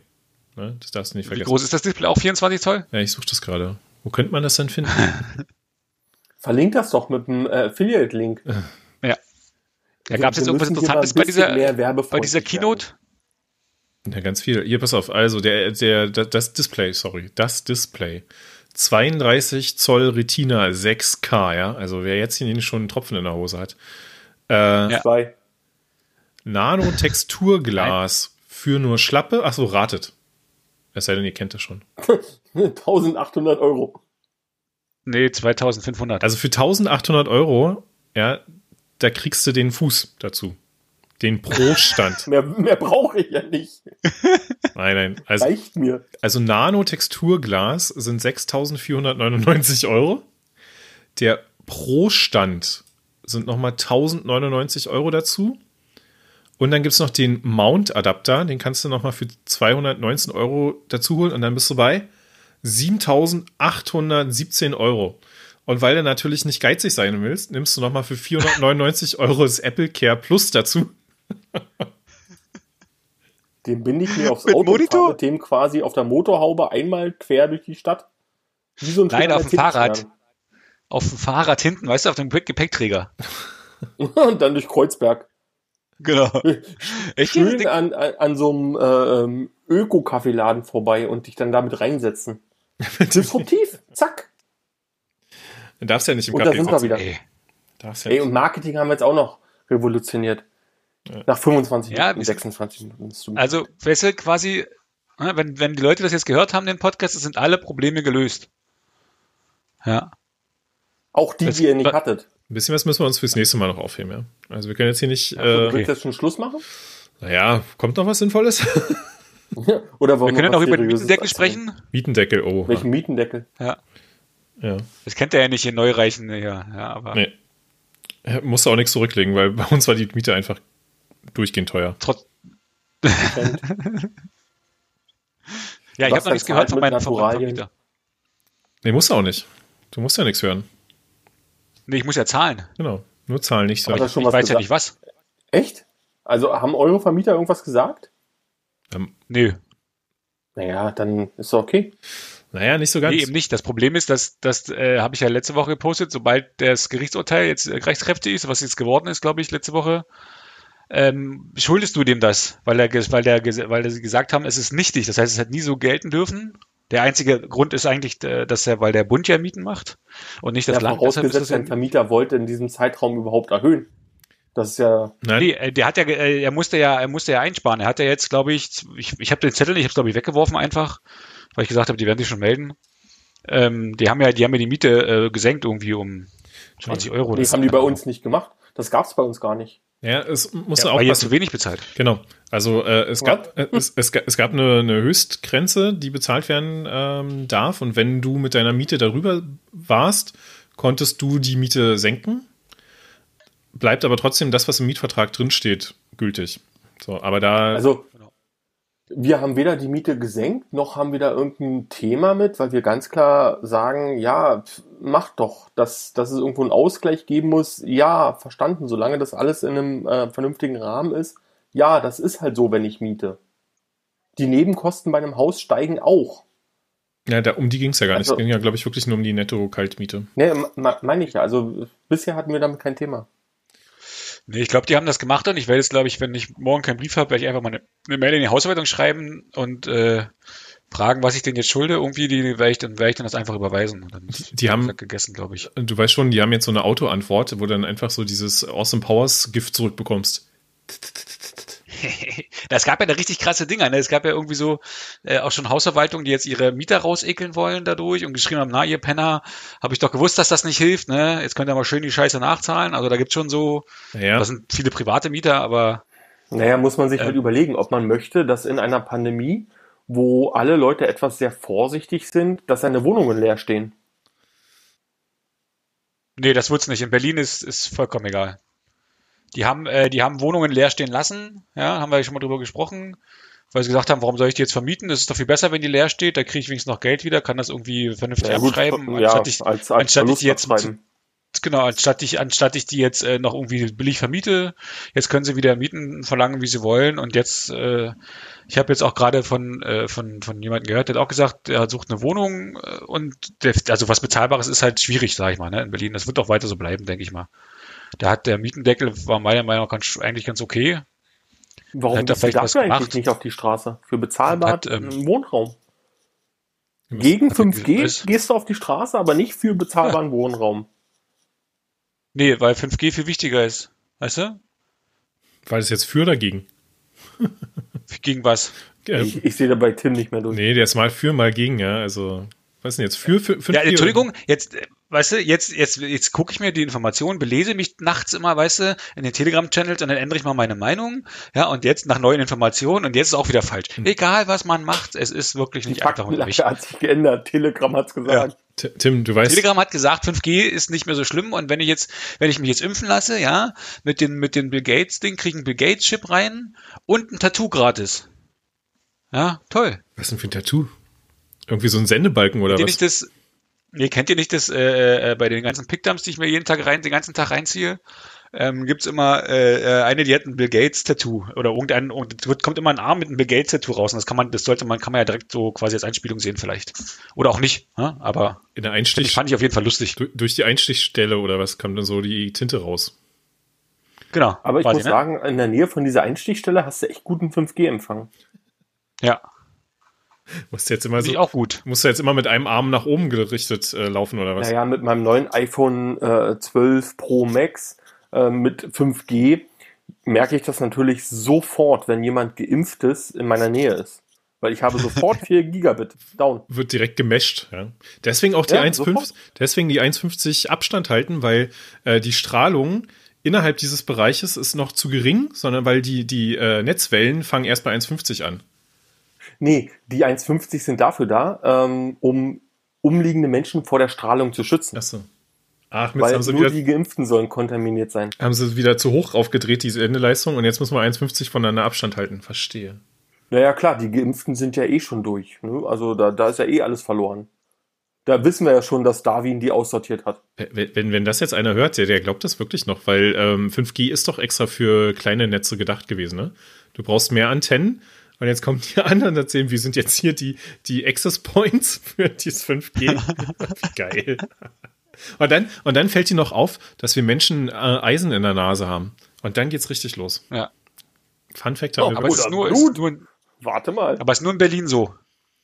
Ne? Das darfst du nicht vergessen. Wie groß ist das Display? Auch 24 Zoll? Ja, ich suche das gerade. Wo könnte man das denn finden? [laughs] Verlink das doch mit einem äh, Affiliate-Link. Ja. Ja, gab es jetzt irgendwas Interessantes bei dieser, bei dieser Keynote? Ja, ganz viel. Hier, pass auf. Also, der, der, das Display, sorry, das Display. 32 Zoll Retina 6K, ja. Also, wer jetzt hier schon einen Tropfen in der Hose hat. Äh, ja. Zwei. Nano-Texturglas für nur Schlappe. Achso, ratet. Es sei denn, ihr kennt das schon. [laughs] 1800 Euro. Nee, 2500. Also für 1800 Euro, ja, da kriegst du den Fuß dazu. Den Pro-Stand. [laughs] mehr mehr brauche ich ja nicht. [laughs] Nein, nein. Also, Reicht mir. Also Nano-Texturglas sind 6.499 Euro. Der Pro-Stand sind nochmal 1.099 Euro dazu. Und dann gibt es noch den Mount-Adapter, den kannst du nochmal für 219 Euro dazu holen und dann bist du bei 7.817 Euro. Und weil du natürlich nicht geizig sein willst, nimmst du nochmal für 499 Euro das Apple Care Plus dazu. Den binde ich mir [laughs] aufs Auto, Monitor? dem quasi auf der Motorhaube einmal quer durch die Stadt. Wie so ein Nein, auf dem Fahrrad. Auf dem Fahrrad hinten, weißt du, auf dem Gepäckträger. [laughs] Und dann durch Kreuzberg. Genau. [laughs] Echt? Schön an, an, an so einem äh, ähm, Öko-Kaffeeladen vorbei und dich dann damit reinsetzen. Disruptiv. Zack. Du darfst ja nicht im und Kaffee da sind wir wieder. Ey. Ja Ey, und Marketing haben wir jetzt auch noch revolutioniert. Ja. Nach 25 ja, Minuten, 26 Minuten. Also, weißt du, quasi, ne, wenn, wenn die Leute das jetzt gehört haben, den Podcast, sind alle Probleme gelöst. Ja. Auch die, das, die ihr nicht hattet. Ein bisschen was müssen wir uns fürs nächste Mal noch aufheben, ja. Also wir können jetzt hier nicht. Ja, äh, okay. jetzt schon Schluss machen? Naja, kommt noch was Sinnvolles? [laughs] Oder wollen wir können wir noch über den Mietendeckel sprechen? Mietendeckel, oh. Welchen Mietendeckel? Ja. ja. Das kennt er ja nicht in Neureichen, ja, ja aber. Nee. Er musste auch nichts zurücklegen, weil bei uns war die Miete einfach durchgehend teuer. Trotz. [laughs] ja, ich habe noch nichts gehört von meinem Vermieter. Nee, musst du auch nicht. Du musst ja nichts hören. Nee, ich muss ja zahlen. Genau, nur zahlen, nicht so. Ich, ich weiß gesagt? ja nicht was. Echt? Also haben eure Vermieter irgendwas gesagt? Ähm, Nö. Naja, dann ist doch okay. Naja, nicht so ganz. Nee, eben nicht. Das Problem ist, dass das äh, habe ich ja letzte Woche gepostet, sobald das Gerichtsurteil jetzt rechtskräftig ist, was jetzt geworden ist, glaube ich, letzte Woche, ähm, schuldest du dem das, weil er, weil der, weil sie gesagt haben, es ist nichtig. Das heißt, es hat nie so gelten dürfen. Der einzige Grund ist eigentlich, äh, dass er, weil der Bund ja Mieten macht und nicht das ja, Land. Vorausgesetzt, ein Vermieter wollte in diesem Zeitraum überhaupt erhöhen. Das ist ja. Nein. Nee, äh, der hat ja, äh, er musste ja, er musste ja einsparen. Er hat ja jetzt, glaube ich, ich, ich habe den Zettel, ich habe es glaube ich weggeworfen einfach, weil ich gesagt habe, die werden sich schon melden. Ähm, die haben ja, die haben ja die Miete äh, gesenkt irgendwie um 20 Euro. Nee, das haben die bei uns nicht gemacht. Das gab es bei uns gar nicht. Ja, es muss ja, auch. jetzt zu wenig bezahlt. Genau. Also äh, es, gab, äh, es, es, es, gab eine, eine Höchstgrenze, die bezahlt werden ähm, darf. Und wenn du mit deiner Miete darüber warst, konntest du die Miete senken. Bleibt aber trotzdem das, was im Mietvertrag drinsteht, gültig. So, aber da. Also wir haben weder die Miete gesenkt, noch haben wir da irgendein Thema mit, weil wir ganz klar sagen, ja, macht doch, dass, dass es irgendwo einen Ausgleich geben muss. Ja, verstanden, solange das alles in einem äh, vernünftigen Rahmen ist. Ja, das ist halt so, wenn ich miete. Die Nebenkosten bei einem Haus steigen auch. Ja, da, um die ging es ja gar nicht. Also, es ging ja, glaube ich, wirklich nur um die Netto-Kaltmiete. Nee, meine ich ja. Also bisher hatten wir damit kein Thema. Nee, ich glaube, die haben das gemacht und ich werde jetzt, glaube ich, wenn ich morgen keinen Brief habe, werde ich einfach mal eine, eine Mail in die Hausverwaltung schreiben und äh, fragen, was ich denn jetzt schulde. Irgendwie die werde ich dann werde ich dann das einfach überweisen. Die haben gegessen, glaube ich. Du weißt schon, die haben jetzt so eine Autoantwort, wo du dann einfach so dieses Awesome Powers Gift zurückbekommst. [laughs] Es gab ja da richtig krasse Dinger. Ne? Es gab ja irgendwie so äh, auch schon Hausverwaltungen, die jetzt ihre Mieter rausekeln wollen dadurch und geschrieben haben, na ihr Penner, habe ich doch gewusst, dass das nicht hilft. Ne? Jetzt könnt ihr mal schön die Scheiße nachzahlen. Also da gibt's schon so, ja. das sind viele private Mieter, aber naja, muss man sich äh, halt überlegen, ob man möchte, dass in einer Pandemie, wo alle Leute etwas sehr vorsichtig sind, dass seine Wohnungen leer stehen. Nee, das wird's nicht. In Berlin ist, ist vollkommen egal. Die haben, äh, die haben Wohnungen leer stehen lassen, ja, haben wir ja schon mal drüber gesprochen, weil sie gesagt haben, warum soll ich die jetzt vermieten? Das ist doch viel besser, wenn die leer steht, da kriege ich wenigstens noch Geld wieder, kann das irgendwie vernünftig ja, abschreiben, gut, anstatt, ich, als, als anstatt ich die jetzt genau, anstatt ich, anstatt ich die jetzt äh, noch irgendwie billig vermiete, jetzt können sie wieder Mieten verlangen, wie sie wollen. Und jetzt, äh, ich habe jetzt auch gerade von, äh, von, von jemandem gehört, der hat auch gesagt, er sucht eine Wohnung äh, und der, also was Bezahlbares ist halt schwierig, sage ich mal, ne, in Berlin. Das wird auch weiter so bleiben, denke ich mal. Da hat der Mietendeckel, war meiner Meinung nach ganz, eigentlich ganz okay. Warum hat er vielleicht was gemacht? eigentlich nicht auf die Straße? Für bezahlbar hat, ähm, Wohnraum. Gegen 5G gehst du auf die Straße, aber nicht für bezahlbaren ja. Wohnraum. Nee, weil 5G viel wichtiger ist. Weißt du? Weil es jetzt für oder gegen? gegen was? Ich, ich sehe da bei Tim nicht mehr durch. Nee, der ist mal für, mal gegen, ja. Also, was ist denn jetzt für, für 5G? Ja, Entschuldigung, jetzt, weißt du, jetzt, jetzt, jetzt gucke ich mir die Informationen, belese mich nachts immer, weißt du, in den Telegram-Channels und dann ändere ich mal meine Meinung. Ja, und jetzt nach neuen Informationen und jetzt ist auch wieder falsch. Hm. Egal, was man macht, es ist wirklich nicht die einfach und wichtig. [laughs] hat sich geändert. Telegram hat's gesagt. Ja. Tim, du weißt. Telegram hat gesagt, 5G ist nicht mehr so schlimm und wenn ich jetzt, wenn ich mich jetzt impfen lasse, ja, mit den, mit den Bill Gates Ding, kriege ich einen Bill Gates Chip rein und ein Tattoo gratis. Ja, toll. Was denn für ein Tattoo? Irgendwie so ein Sendebalken oder den was? Ich das, Nee, kennt ihr nicht das äh, äh, bei den ganzen Pickdumps, die ich mir jeden Tag rein, den ganzen Tag reinziehe? ähm, gibt's immer äh, äh eine, die hat ein Bill Gates Tattoo oder irgendein und es kommt immer ein Arm mit einem Bill Gates Tattoo raus und das kann man, das sollte man, kann man ja direkt so quasi als Einspielung sehen vielleicht oder auch nicht, ne? aber in der Einstich fand ich auf jeden Fall lustig. Durch die Einstichstelle oder was kommt dann so die Tinte raus? Genau. Aber ich muss ne? sagen, in der Nähe von dieser Einstichstelle hast du echt guten 5G-Empfang. Ja. Musst du jetzt immer so, auch gut. Musst du jetzt immer mit einem Arm nach oben gerichtet äh, laufen oder was? Naja, mit meinem neuen iPhone äh, 12 Pro Max äh, mit 5G merke ich das natürlich sofort, wenn jemand geimpftes in meiner Nähe ist. Weil ich habe sofort [laughs] 4 Gigabit down. Wird direkt gemescht, ja. Deswegen auch die ja, 1,50, deswegen die 1,50 Abstand halten, weil äh, die Strahlung innerhalb dieses Bereiches ist noch zu gering, sondern weil die, die äh, Netzwellen fangen erst bei 1,50 an. Nee, die 1,50 sind dafür da, ähm, um umliegende Menschen vor der Strahlung zu schützen. Achso. Ach, Weil haben sie nur wieder, die Geimpften sollen kontaminiert sein. Haben sie wieder zu hoch aufgedreht, diese Endeleistung, und jetzt müssen wir 1,50 voneinander Abstand halten. Verstehe. Naja, klar, die Geimpften sind ja eh schon durch. Ne? Also da, da ist ja eh alles verloren. Da wissen wir ja schon, dass Darwin die aussortiert hat. Wenn, wenn das jetzt einer hört, der, der glaubt das wirklich noch, weil ähm, 5G ist doch extra für kleine Netze gedacht gewesen. Ne? Du brauchst mehr Antennen und jetzt kommen die [laughs] anderen erzählen, wie sind jetzt hier die, die Access Points [laughs] für dieses 5G. [laughs] wie geil. Und dann, und dann fällt dir noch auf, dass wir Menschen äh, Eisen in der Nase haben. Und dann geht's richtig los. Ja. Fun Fact oh, aber es ist nur, ist nur in, Warte mal. Aber es ist nur in Berlin so.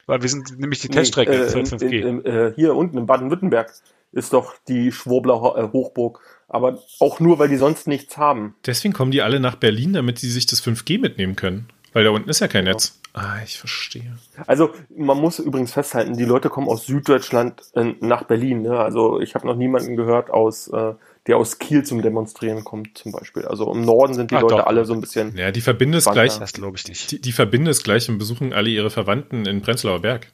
Weil wir sind nämlich die Teststrecke nee, äh, für 5G. In, in, äh, hier unten in Baden-Württemberg ist doch die Schwurbler äh, Hochburg. Aber auch nur, weil die sonst nichts haben. Deswegen kommen die alle nach Berlin, damit sie sich das 5G mitnehmen können. Weil da unten ist ja kein ja. Netz. Ah, ich verstehe. Also man muss übrigens festhalten, die Leute kommen aus Süddeutschland äh, nach Berlin. Ne? Also ich habe noch niemanden gehört aus äh, der aus Kiel zum Demonstrieren kommt, zum Beispiel. Also im Norden sind die ah, Leute doch. alle so ein bisschen. Ja, die verbinden es gleich. Das glaube ich nicht. Die, die verbinden es gleich und besuchen alle ihre Verwandten in Prenzlauer Berg.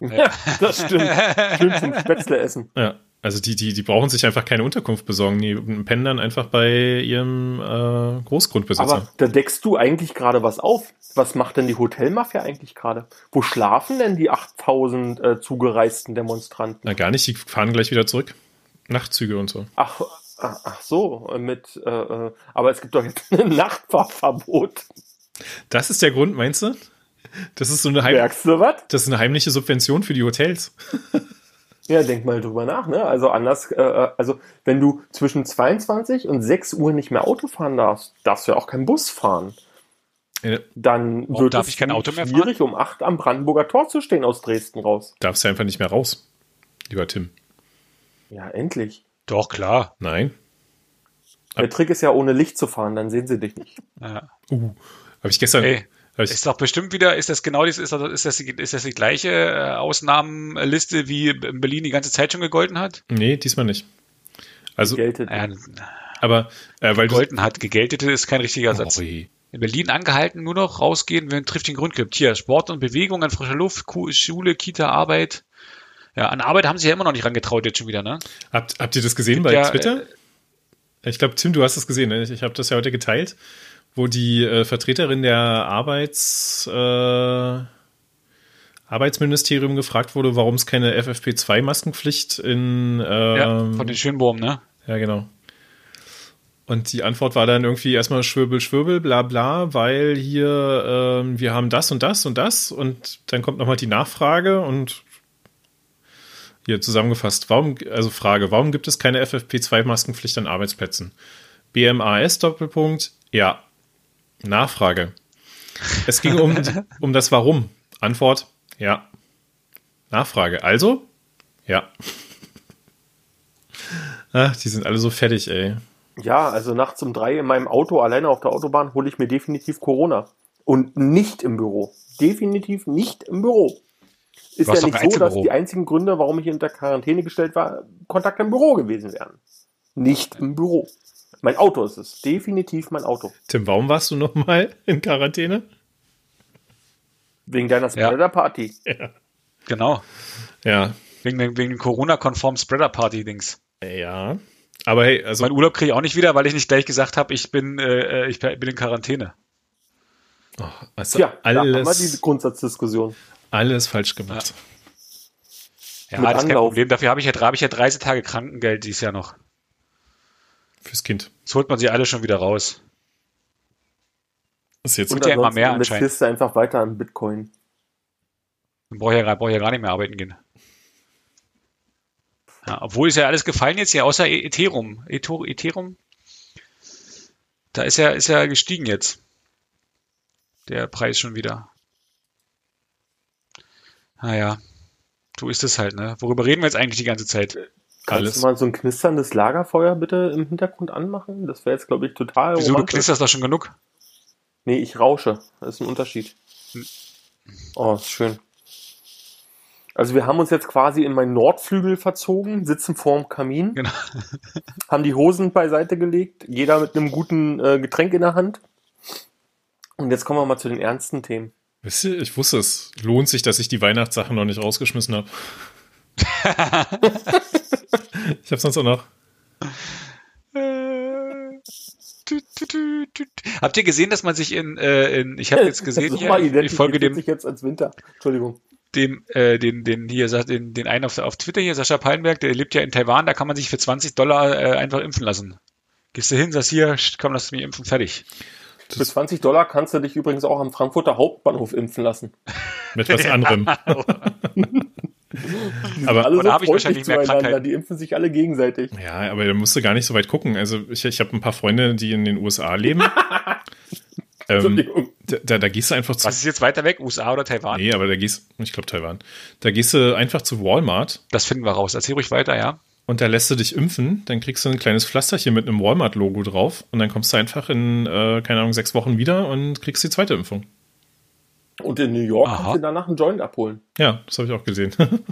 Ja, das stimmt. Schön zum Spätzle essen. Ja. Also die, die, die brauchen sich einfach keine Unterkunft besorgen, die pennen dann einfach bei ihrem äh, Großgrundbesitzer. Aber da deckst du eigentlich gerade was auf. Was macht denn die Hotelmafia eigentlich gerade? Wo schlafen denn die 8000 äh, zugereisten Demonstranten? Na gar nicht, die fahren gleich wieder zurück. Nachtzüge und so. Ach, ach, ach so, mit, äh, äh aber es gibt doch jetzt [laughs] ein Nachtfahrverbot. Das ist der Grund, meinst du? Das ist so eine, Heim Merkst du was? Das ist eine heimliche Subvention für die Hotels. [laughs] Ja, denk mal drüber nach, ne? Also anders, äh, äh also wenn du zwischen 22 und 6 Uhr nicht mehr Auto fahren darfst, darfst du ja auch keinen Bus fahren. Ja. Dann Warum wird darf es schwierig, um 8 am Brandenburger Tor zu stehen aus Dresden raus. Darfst du einfach nicht mehr raus, lieber Tim. Ja, endlich. Doch, klar. Nein. Der Trick ist ja, ohne Licht zu fahren, dann sehen sie dich nicht. Ja. [laughs] Uh, habe ich gestern. Hey, ist doch bestimmt wieder, ist das genau das, ist das, ist das, ist das die gleiche äh, Ausnahmenliste, wie in Berlin die ganze Zeit schon gegolten hat? Nee, diesmal nicht. Also, Gegeltet. Äh, aber, äh, weil gegolten hat, gegeltete ist kein richtiger oh, Satz. In Berlin angehalten, nur noch rausgehen, wenn trifft den Grund gibt. Hier, Sport und Bewegung an frischer Luft, Schule, Kita, Arbeit. Ja, an Arbeit haben sie ja immer noch nicht rangetraut jetzt schon wieder, ne? Habt, habt ihr das gesehen bei ja, Twitter? Äh, ich glaube, Tim, du hast das gesehen. Ne? Ich, ich habe das ja heute geteilt, wo die äh, Vertreterin der Arbeits äh, Arbeitsministerium gefragt wurde, warum es keine FFP2-Maskenpflicht in ähm, ja, von den Schönbohm, ne? Ja, genau. Und die Antwort war dann irgendwie erstmal Schwirbel, Schwirbel, bla bla, weil hier ähm, wir haben das und das und das und dann kommt nochmal die Nachfrage und hier zusammengefasst, warum, also Frage, warum gibt es keine FFP2-Maskenpflicht an Arbeitsplätzen? BMAS Doppelpunkt, ja. Nachfrage. Es ging um, um das Warum. Antwort, ja. Nachfrage. Also? Ja. Ach, die sind alle so fertig, ey. Ja, also nachts um drei in meinem Auto alleine auf der Autobahn hole ich mir definitiv Corona. Und nicht im Büro. Definitiv nicht im Büro ist ja nicht so, dass die einzigen Gründe, warum ich unter Quarantäne gestellt war, Kontakt im Büro gewesen wären. Nicht im Büro. Mein Auto ist es. Definitiv mein Auto. Tim, warum warst du nochmal in Quarantäne? Wegen deiner Spreader-Party. Ja. Genau. Ja. Wegen, wegen dem Corona-konform Spreader-Party-Dings. Ja. Aber hey, also. Mein Urlaub kriege ich auch nicht wieder, weil ich nicht gleich gesagt habe, ich bin, äh, ich bin in Quarantäne. Oh, also ja, alles, da haben wir die Grundsatzdiskussion. Alles falsch gemacht. Ja, ja das ist kein Problem. Dafür habe ich, ja, hab ich ja 30 Tage Krankengeld dieses Jahr noch. Fürs Kind. Das holt man sie alle schon wieder raus. Das ist jetzt Und ja immer mehr anscheinend. investierst du einfach weiter an Bitcoin. Dann brauche ich, ja, brauch ich ja gar nicht mehr arbeiten gehen. Ja, obwohl ist ja alles gefallen jetzt hier, außer E- Ethereum. Ethereum, da ist ja, ist ja gestiegen jetzt. Der Preis schon wieder. Naja, so ist es halt, ne? Worüber reden wir jetzt eigentlich die ganze Zeit? Kannst Alles. du mal so ein knisterndes Lagerfeuer bitte im Hintergrund anmachen? Das wäre jetzt, glaube ich, total Wieso, du romantisch. knisterst doch schon genug? Nee, ich rausche. Das ist ein Unterschied. Hm. Oh, ist schön. Also wir haben uns jetzt quasi in meinen Nordflügel verzogen, sitzen vorm Kamin, Genau. [laughs] haben die Hosen beiseite gelegt, jeder mit einem guten äh, Getränk in der Hand. Und jetzt kommen wir mal zu den ernsten Themen. Wisst ihr, ich wusste es. Lohnt sich, dass ich die Weihnachtssachen noch nicht rausgeschmissen habe. Ich habe sonst auch noch. Äh. Habt ihr gesehen, dass man sich in, äh, in ich habe jetzt gesehen hier, ich, folge dem, sich jetzt als Winter. Entschuldigung. dem, äh, den, den hier, den, den einen auf, auf Twitter hier, Sascha Pallenberg, der lebt ja in Taiwan, da kann man sich für 20 Dollar äh, einfach impfen lassen. Gehst du hin, sagst hier, komm, lass mich impfen, fertig. Für 20 Dollar kannst du dich übrigens auch am Frankfurter Hauptbahnhof impfen lassen. Mit was anderem. [laughs] [laughs] aber Alle aber da hab ich wahrscheinlich mehr zueinander, Krankheiten. die impfen sich alle gegenseitig. ja, aber da musst du gar nicht so weit gucken. Also ich, ich habe ein paar Freunde, die in den USA leben. [laughs] ähm, da, da gehst du einfach zu. Was ist jetzt weiter weg, USA oder Taiwan? Nee, aber da gehst, ich glaube Taiwan. Da gehst du einfach zu Walmart Das finden wir raus. Erzähl ruhig weiter, ja. und da lässt du dich impfen. Dann kriegst du ein kleines Pflasterchen mit einem Walmart-Logo drauf und dann kommst du einfach in, äh, keine Ahnung, sechs Wochen wieder und kriegst die zweite Impfung. Und in New York Aha. kannst du danach einen Joint abholen. Ja, das habe ich auch gesehen. [laughs]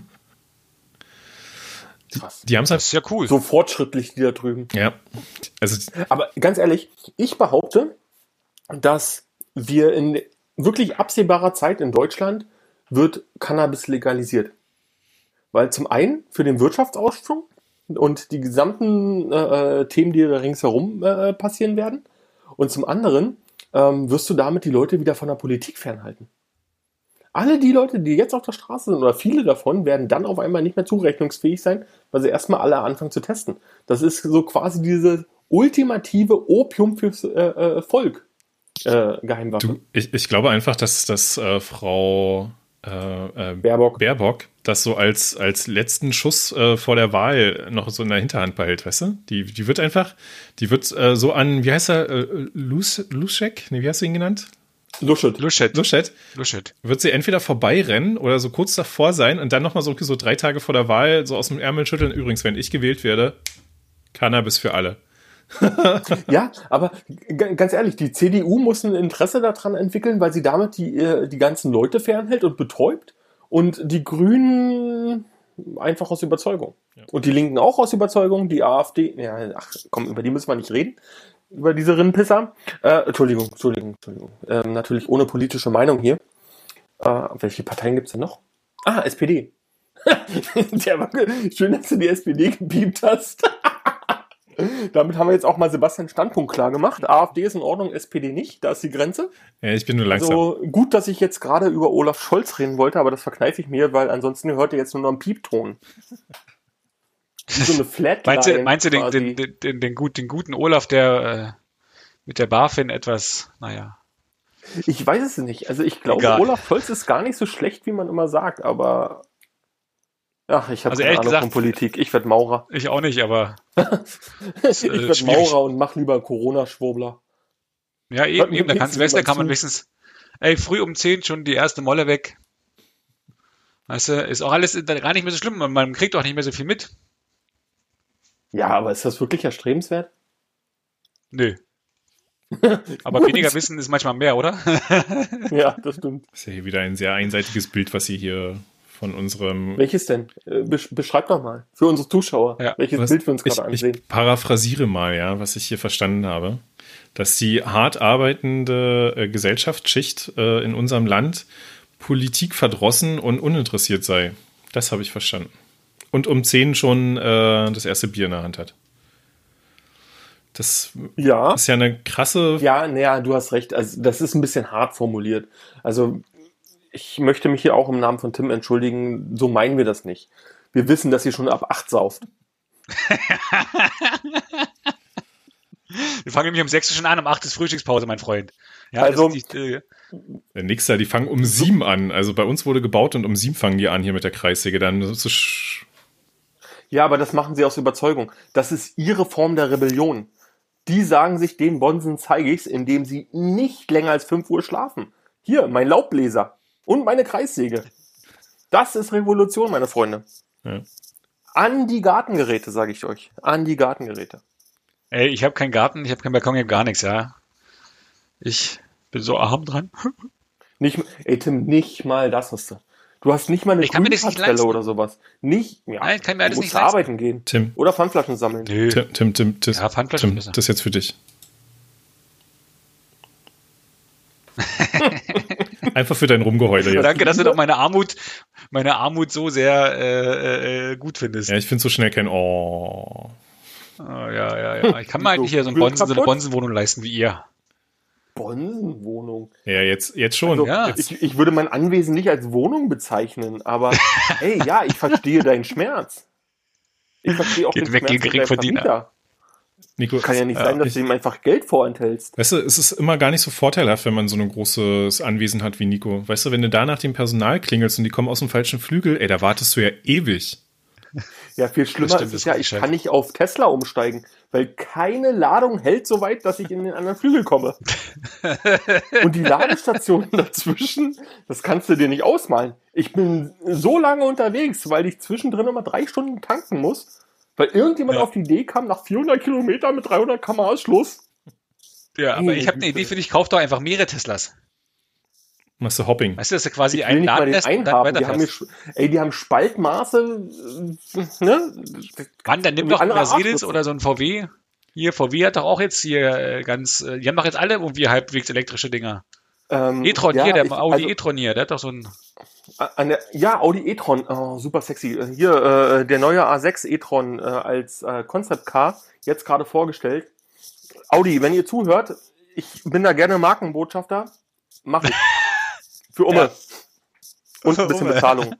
Krass. Die haben es halt. Ja cool. So fortschrittlich die da drüben. Ja. Also, Aber ganz ehrlich, ich behaupte, dass wir in wirklich absehbarer Zeit in Deutschland wird Cannabis legalisiert. Weil zum einen für den Wirtschaftsausschwung und die gesamten äh, äh, Themen, die da ringsherum äh, passieren werden. Und zum anderen ähm, wirst du damit die Leute wieder von der Politik fernhalten. Alle die Leute, die jetzt auf der Straße sind, oder viele davon, werden dann auf einmal nicht mehr zurechnungsfähig sein, weil sie erstmal alle anfangen zu testen. Das ist so quasi diese ultimative Opium fürs äh, äh, Volk äh, Geheimwaffe. du, ich, ich glaube einfach, dass, dass äh, Frau äh, äh, Baerbock. Baerbock das so als, als letzten Schuss äh, vor der Wahl noch so in der Hinterhand behält, weißt du? Die, die wird einfach, die wird äh, so an, wie heißt er, äh, Lus, Luschek? Nee, wie hast du ihn genannt? Luschet. Luschet. Luschet. Luschet. Wird sie entweder vorbeirennen oder so kurz davor sein und dann nochmal so, so drei Tage vor der Wahl so aus dem Ärmel schütteln. Übrigens, wenn ich gewählt werde, Cannabis für alle. [laughs] Ja, aber ganz ehrlich, die CDU muss ein Interesse daran entwickeln, weil sie damit die, äh, die ganzen Leute fernhält und betäubt und die Grünen einfach aus Überzeugung. Und die Linken auch aus Überzeugung, die AfD, ja, ach komm, über die müssen wir nicht reden, über diese Rinnenpisser. Äh, Entschuldigung, Entschuldigung, Entschuldigung. Ähm, natürlich ohne politische Meinung hier. Äh, welche Parteien gibt's denn noch? Ah, SPD. [laughs] Der war schön, dass du die SPD [laughs] gebiebt hast. Damit haben wir jetzt auch mal Sebastian Standpunkt klar gemacht. AfD ist in Ordnung, SPD nicht. Da ist die Grenze. Ja, ich bin nur langsam. Also gut, dass ich jetzt gerade über Olaf Scholz reden wollte, aber das verkneife ich mir, weil ansonsten hört ihr jetzt nur noch einen Piepton. Wie so eine Flatline. [laughs] Meinst du, meinst du den, den, den, den, den, gut, den guten Olaf, der äh, mit der BaFin etwas, naja. Ich weiß es nicht. Also ich glaube, Egal. Olaf Scholz ist gar nicht so schlecht, wie man immer sagt, aber ach, ich habe Also keine Ahnung gesagt- von Politik. Ich werde Maurer. Ich auch nicht, aber [laughs] ich äh, werde. Maurer und mach lieber Corona-Schwurbler. ja, eben, eben, da kannst du jemand kann man wenigstens, ey, früh um 10 schon die erste Molle weg. Weißt du, ist auch alles gar nicht mehr so schlimm, man, man kriegt auch nicht mehr so viel mit. Ja, aber ist das wirklich erstrebenswert? Nö. [laughs] Aber weniger Wissen ist manchmal mehr, oder? Ja, das stimmt. Das ist ja hier wieder ein sehr einseitiges Bild, was sie hier von unserem. Welches denn? Äh, besch- Beschreib doch mal. Für unsere Zuschauer, Ja. welches Was- Bild wir uns ich, gerade ansehen. ich paraphrasiere mal, ja, was ich hier verstanden habe. Dass die hart arbeitende äh, Gesellschaftsschicht äh, in unserem Land Politik verdrossen und uninteressiert sei. Das habe ich verstanden. Und um 10 schon äh, das erste Bier in der Hand hat. Das Ja. ist ja eine krasse. Ja, naja, du hast recht. Also, das ist ein bisschen hart formuliert. Also, ich möchte mich hier auch im Namen von Tim entschuldigen. So meinen wir das nicht. Wir wissen, dass ihr schon ab 8 sauft. [laughs] Wir fangen nämlich um sechs schon an, um acht ist Frühstückspause, mein Freund. Ja, also, die, äh, nix da, die fangen um sieben an. Also bei uns wurde gebaut und um sieben fangen die an hier mit der Kreissäge. Dann so ja, aber das machen sie aus Überzeugung. Das ist ihre Form der Rebellion. Die sagen sich, den Bonsen zeige ich's, indem sie nicht länger als fünf Uhr schlafen. Hier, mein Laubbläser und meine Kreissäge. Das ist Revolution, meine Freunde. Ja. An die Gartengeräte, sage ich euch. An die Gartengeräte. Ey, ich habe keinen Garten, ich habe keinen Balkon, ich habe gar nichts, ja. Ich bin so arm dran. Nicht, ey Tim, nicht mal das hast du. Du hast nicht mal eine Grünparzelle oder sowas. Nicht, ja. Nein, kann mir alles du musst nicht arbeiten gehen. Tim. Oder Pfandflaschen sammeln. Nö. Tim, Tim, Tim, Tim, ja, Pfandflaschen Tim, das ist jetzt für dich. [laughs] Einfach für dein Rumgeheule jetzt. Danke, dass du doch meine Armut, meine Armut so sehr äh, äh, gut findest. Ja, ich finde so schnell kein Oh. oh ja, ja, ja. Ich kann mir eigentlich hier so, ein Bonzen, so eine Bonsenwohnung leisten wie ihr. Bonsenwohnung? Ja, jetzt, jetzt schon. Also, ja. Ich, ich würde mein Anwesen nicht als Wohnung bezeichnen, aber [laughs] hey, ja, ich verstehe deinen Schmerz. Ich verstehe auch Geht den weg, Schmerz Geringverdiener. Nico, Kann ja nicht sein, dass ich, du ihm einfach Geld vorenthältst. Weißt du, es ist immer gar nicht so vorteilhaft, wenn man so ein großes Anwesen hat wie Nico. Weißt du, wenn du da nach dem Personal klingelst und die kommen aus dem falschen Flügel, ey, da wartest du ja ewig. Ja, viel schlimmer stimmt, ist es ja, ich kann nicht auf Tesla umsteigen, weil keine Ladung hält so weit, dass ich in den anderen Flügel komme. [laughs] Und die Ladestationen [laughs] dazwischen, das kannst du dir nicht ausmalen. Ich bin so lange unterwegs, weil ich zwischendrin immer drei Stunden tanken muss, weil irgendjemand ja. auf die Idee kam, nach 400 Kilometern mit 300 km Schluss. Ja, aber ich habe eine Idee für dich, kauf doch einfach mehrere Teslas. Machst du Hopping? Weißt du, das ist ja quasi ich ein Ladenest und dann. Die haben, ey, die haben Spaltmaße, äh, ne? Mann, dann nimm doch einen Mercedes oder so ein VW. Hier, VW hat doch auch jetzt hier äh, ganz, äh, die haben doch jetzt alle irgendwie halbwegs elektrische Dinger. Ähm, e-tron ja, hier, der ich, Audi also, e-tron hier, der hat doch so ein. Der, ja, Audi e-tron, oh, super sexy. Hier, äh, der neue A6 e-tron äh, als äh, Concept Car, jetzt gerade vorgestellt. Audi, wenn ihr zuhört, ich bin da gerne Markenbotschafter. Mach ich. [laughs] Für Umme. Ja. Und ein bisschen Bezahlung.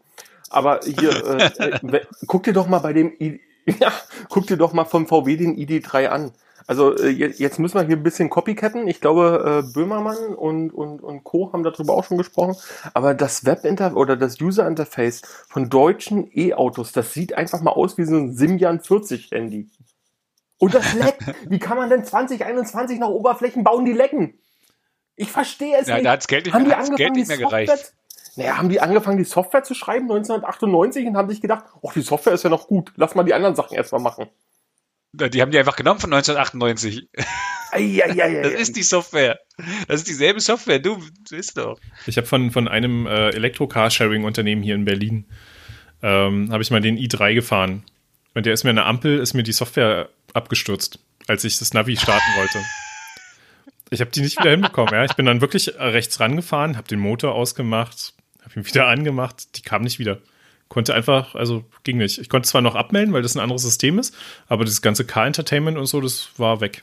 Aber hier, äh, [laughs] äh, guck dir doch mal bei dem, I [laughs] ja, guck dir doch mal vom VW den ID3 an. Also äh, jetzt müssen wir hier ein bisschen copycatten. Ich glaube, äh, Böhmermann und, und, und Co. haben darüber auch schon gesprochen. Aber das Webinterface oder das User-Interface von deutschen E-Autos, das sieht einfach mal aus wie so ein Simjan 40 Handy. Und das leckt. [laughs] Wie kann man denn 2021 noch Oberflächen bauen, die lecken? Ich verstehe es ja, nicht. Da hat's Geld nicht, haben die Geld nicht mehr gereicht. Naja, haben die angefangen, die Software zu schreiben 1998 und haben sich gedacht, oh, die Software ist ja noch gut, lass mal die anderen Sachen erstmal machen. Die haben die einfach genommen von 1998. Eieiei. [laughs] das ist die Software. Das ist dieselbe Software. Du, du bist doch. Ich habe von, von einem äh, Elektro-Carsharing-Unternehmen hier in Berlin, ähm, habe ich mal den i3 gefahren. Und der ist mir an der Ampel, ist mir die Software abgestürzt, als ich das Navi starten wollte. Ich habe die nicht wieder hinbekommen. Ja. Ich bin dann wirklich rechts rangefahren, habe den Motor ausgemacht, habe ihn wieder angemacht. Die kam nicht wieder. Konnte einfach, also ging nicht. Ich konnte zwar noch abmelden, weil das ein anderes System ist, aber das ganze Car-Entertainment und so, das war weg.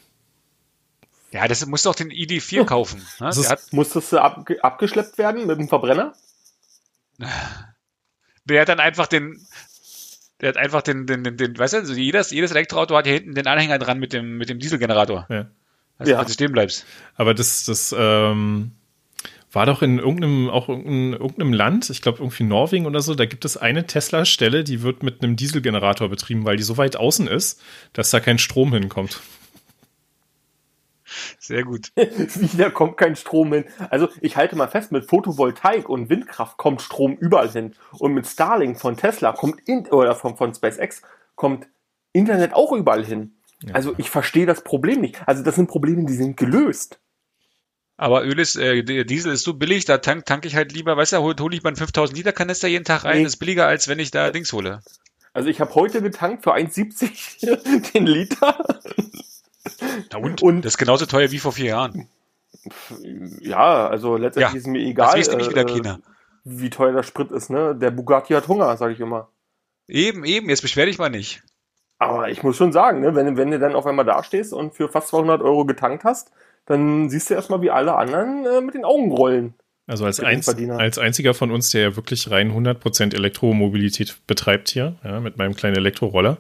Ja, das muss doch den ID4 kaufen. Ne? Ist, musstest du ab, abgeschleppt werden mit dem Verbrenner? [laughs] Der hat dann einfach den, der hat einfach den, den, den, den weißt du, also jedes, jedes Elektroauto hat hier hinten den Anhänger dran mit dem, mit dem Dieselgenerator. Ja. Also, ja. du stehen bleibst. Aber das, das ähm, war doch in irgendeinem, auch in irgendeinem Land, ich glaube irgendwie Norwegen oder so, da gibt es eine Tesla-Stelle, die wird mit einem Dieselgenerator betrieben, weil die so weit außen ist, dass da kein Strom hinkommt. Sehr gut. [laughs] Wieder kommt kein Strom hin. Also ich halte mal fest, mit Photovoltaik und Windkraft kommt Strom überall hin. Und mit Starlink von Tesla kommt in, oder von, von SpaceX kommt Internet auch überall hin. Also ich verstehe das Problem nicht. Also das sind Probleme, die sind gelöst. Aber Öl ist, äh, Diesel ist so billig, da tank, tank ich halt lieber, weißt du, hole hol ich mal einen 5000 Liter Kanister jeden Tag rein, nee. ist billiger, als wenn ich da Dings hole. Also ich habe heute getankt für 1,70 [laughs] den Liter. Na und? und? Das ist genauso teuer wie vor vier Jahren. Ja, also letztendlich ja, ist mir egal, das nicht wieder China. Äh, wie teuer der Sprit ist, ne? Der Bugatti hat Hunger, sage ich immer. Eben, eben, jetzt beschwer dich mal nicht. Aber ich muss schon sagen, ne, wenn, wenn du dann auf einmal dastehst und für fast 200 Euro getankt hast, dann siehst du erstmal, wie alle anderen äh, mit den Augen rollen. Also als, einz als einziger von uns, der ja wirklich rein 100% Elektromobilität betreibt hier, ja, mit meinem kleinen Elektroroller.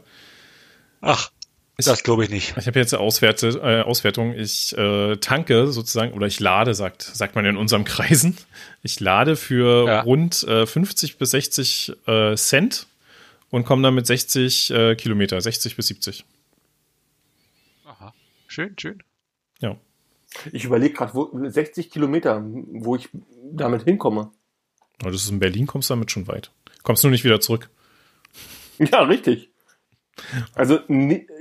Ach. das glaube ich nicht. Ich habe jetzt eine Auswerte, äh, Auswertung. Ich äh, tanke sozusagen oder ich lade, sagt, sagt man in unserem [laughs] Kreisen. Ich lade für ja. rund äh, 50 bis 60 äh, Cent und komme dann mit 60 äh, Kilometer, 60 bis 70. Aha, schön, schön. Ja. Ich überlege gerade, 60 Kilometer, wo ich damit hinkomme. Aber das ist in Berlin, kommst du damit schon weit. Kommst du nicht wieder zurück. [laughs] Ja, richtig. Also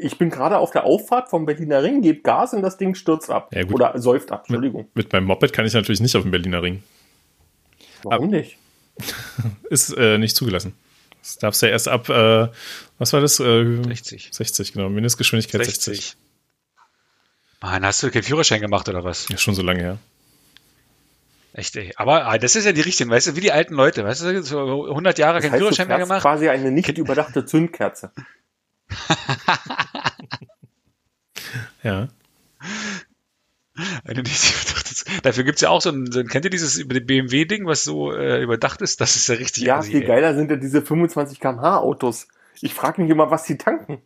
ich bin gerade auf der Auffahrt vom Berliner Ring, gebe Gas und das Ding stürzt ab. Ja, Oder säuft ab, Entschuldigung. Mit, mit, meinem Moped kann ich natürlich nicht auf dem Berliner Ring. Warum Aber, nicht? [laughs] ist äh, nicht zugelassen. Das darfst du ja erst ab, äh, was war das? Äh, 60. 60, genau. Mindestgeschwindigkeit 60. 60. Mann, hast du keinen Führerschein gemacht oder was? Ja, schon so lange her. Echt, ey. Aber ah, das ist ja die richtigen, weißt du, wie die alten Leute, weißt du, so 100 Jahre keinen Führerschein mehr gemacht. quasi eine nicht überdachte Zündkerze. [laughs] ja. Eine nicht überdachte Dafür gibt es ja auch so ein, so ein, kennt ihr dieses über BMW-Ding, was so äh, überdacht ist? Das ist ja richtig. Ja, viel geiler sind ja diese 25 km/h Autos. Ich frage mich immer, was sie tanken.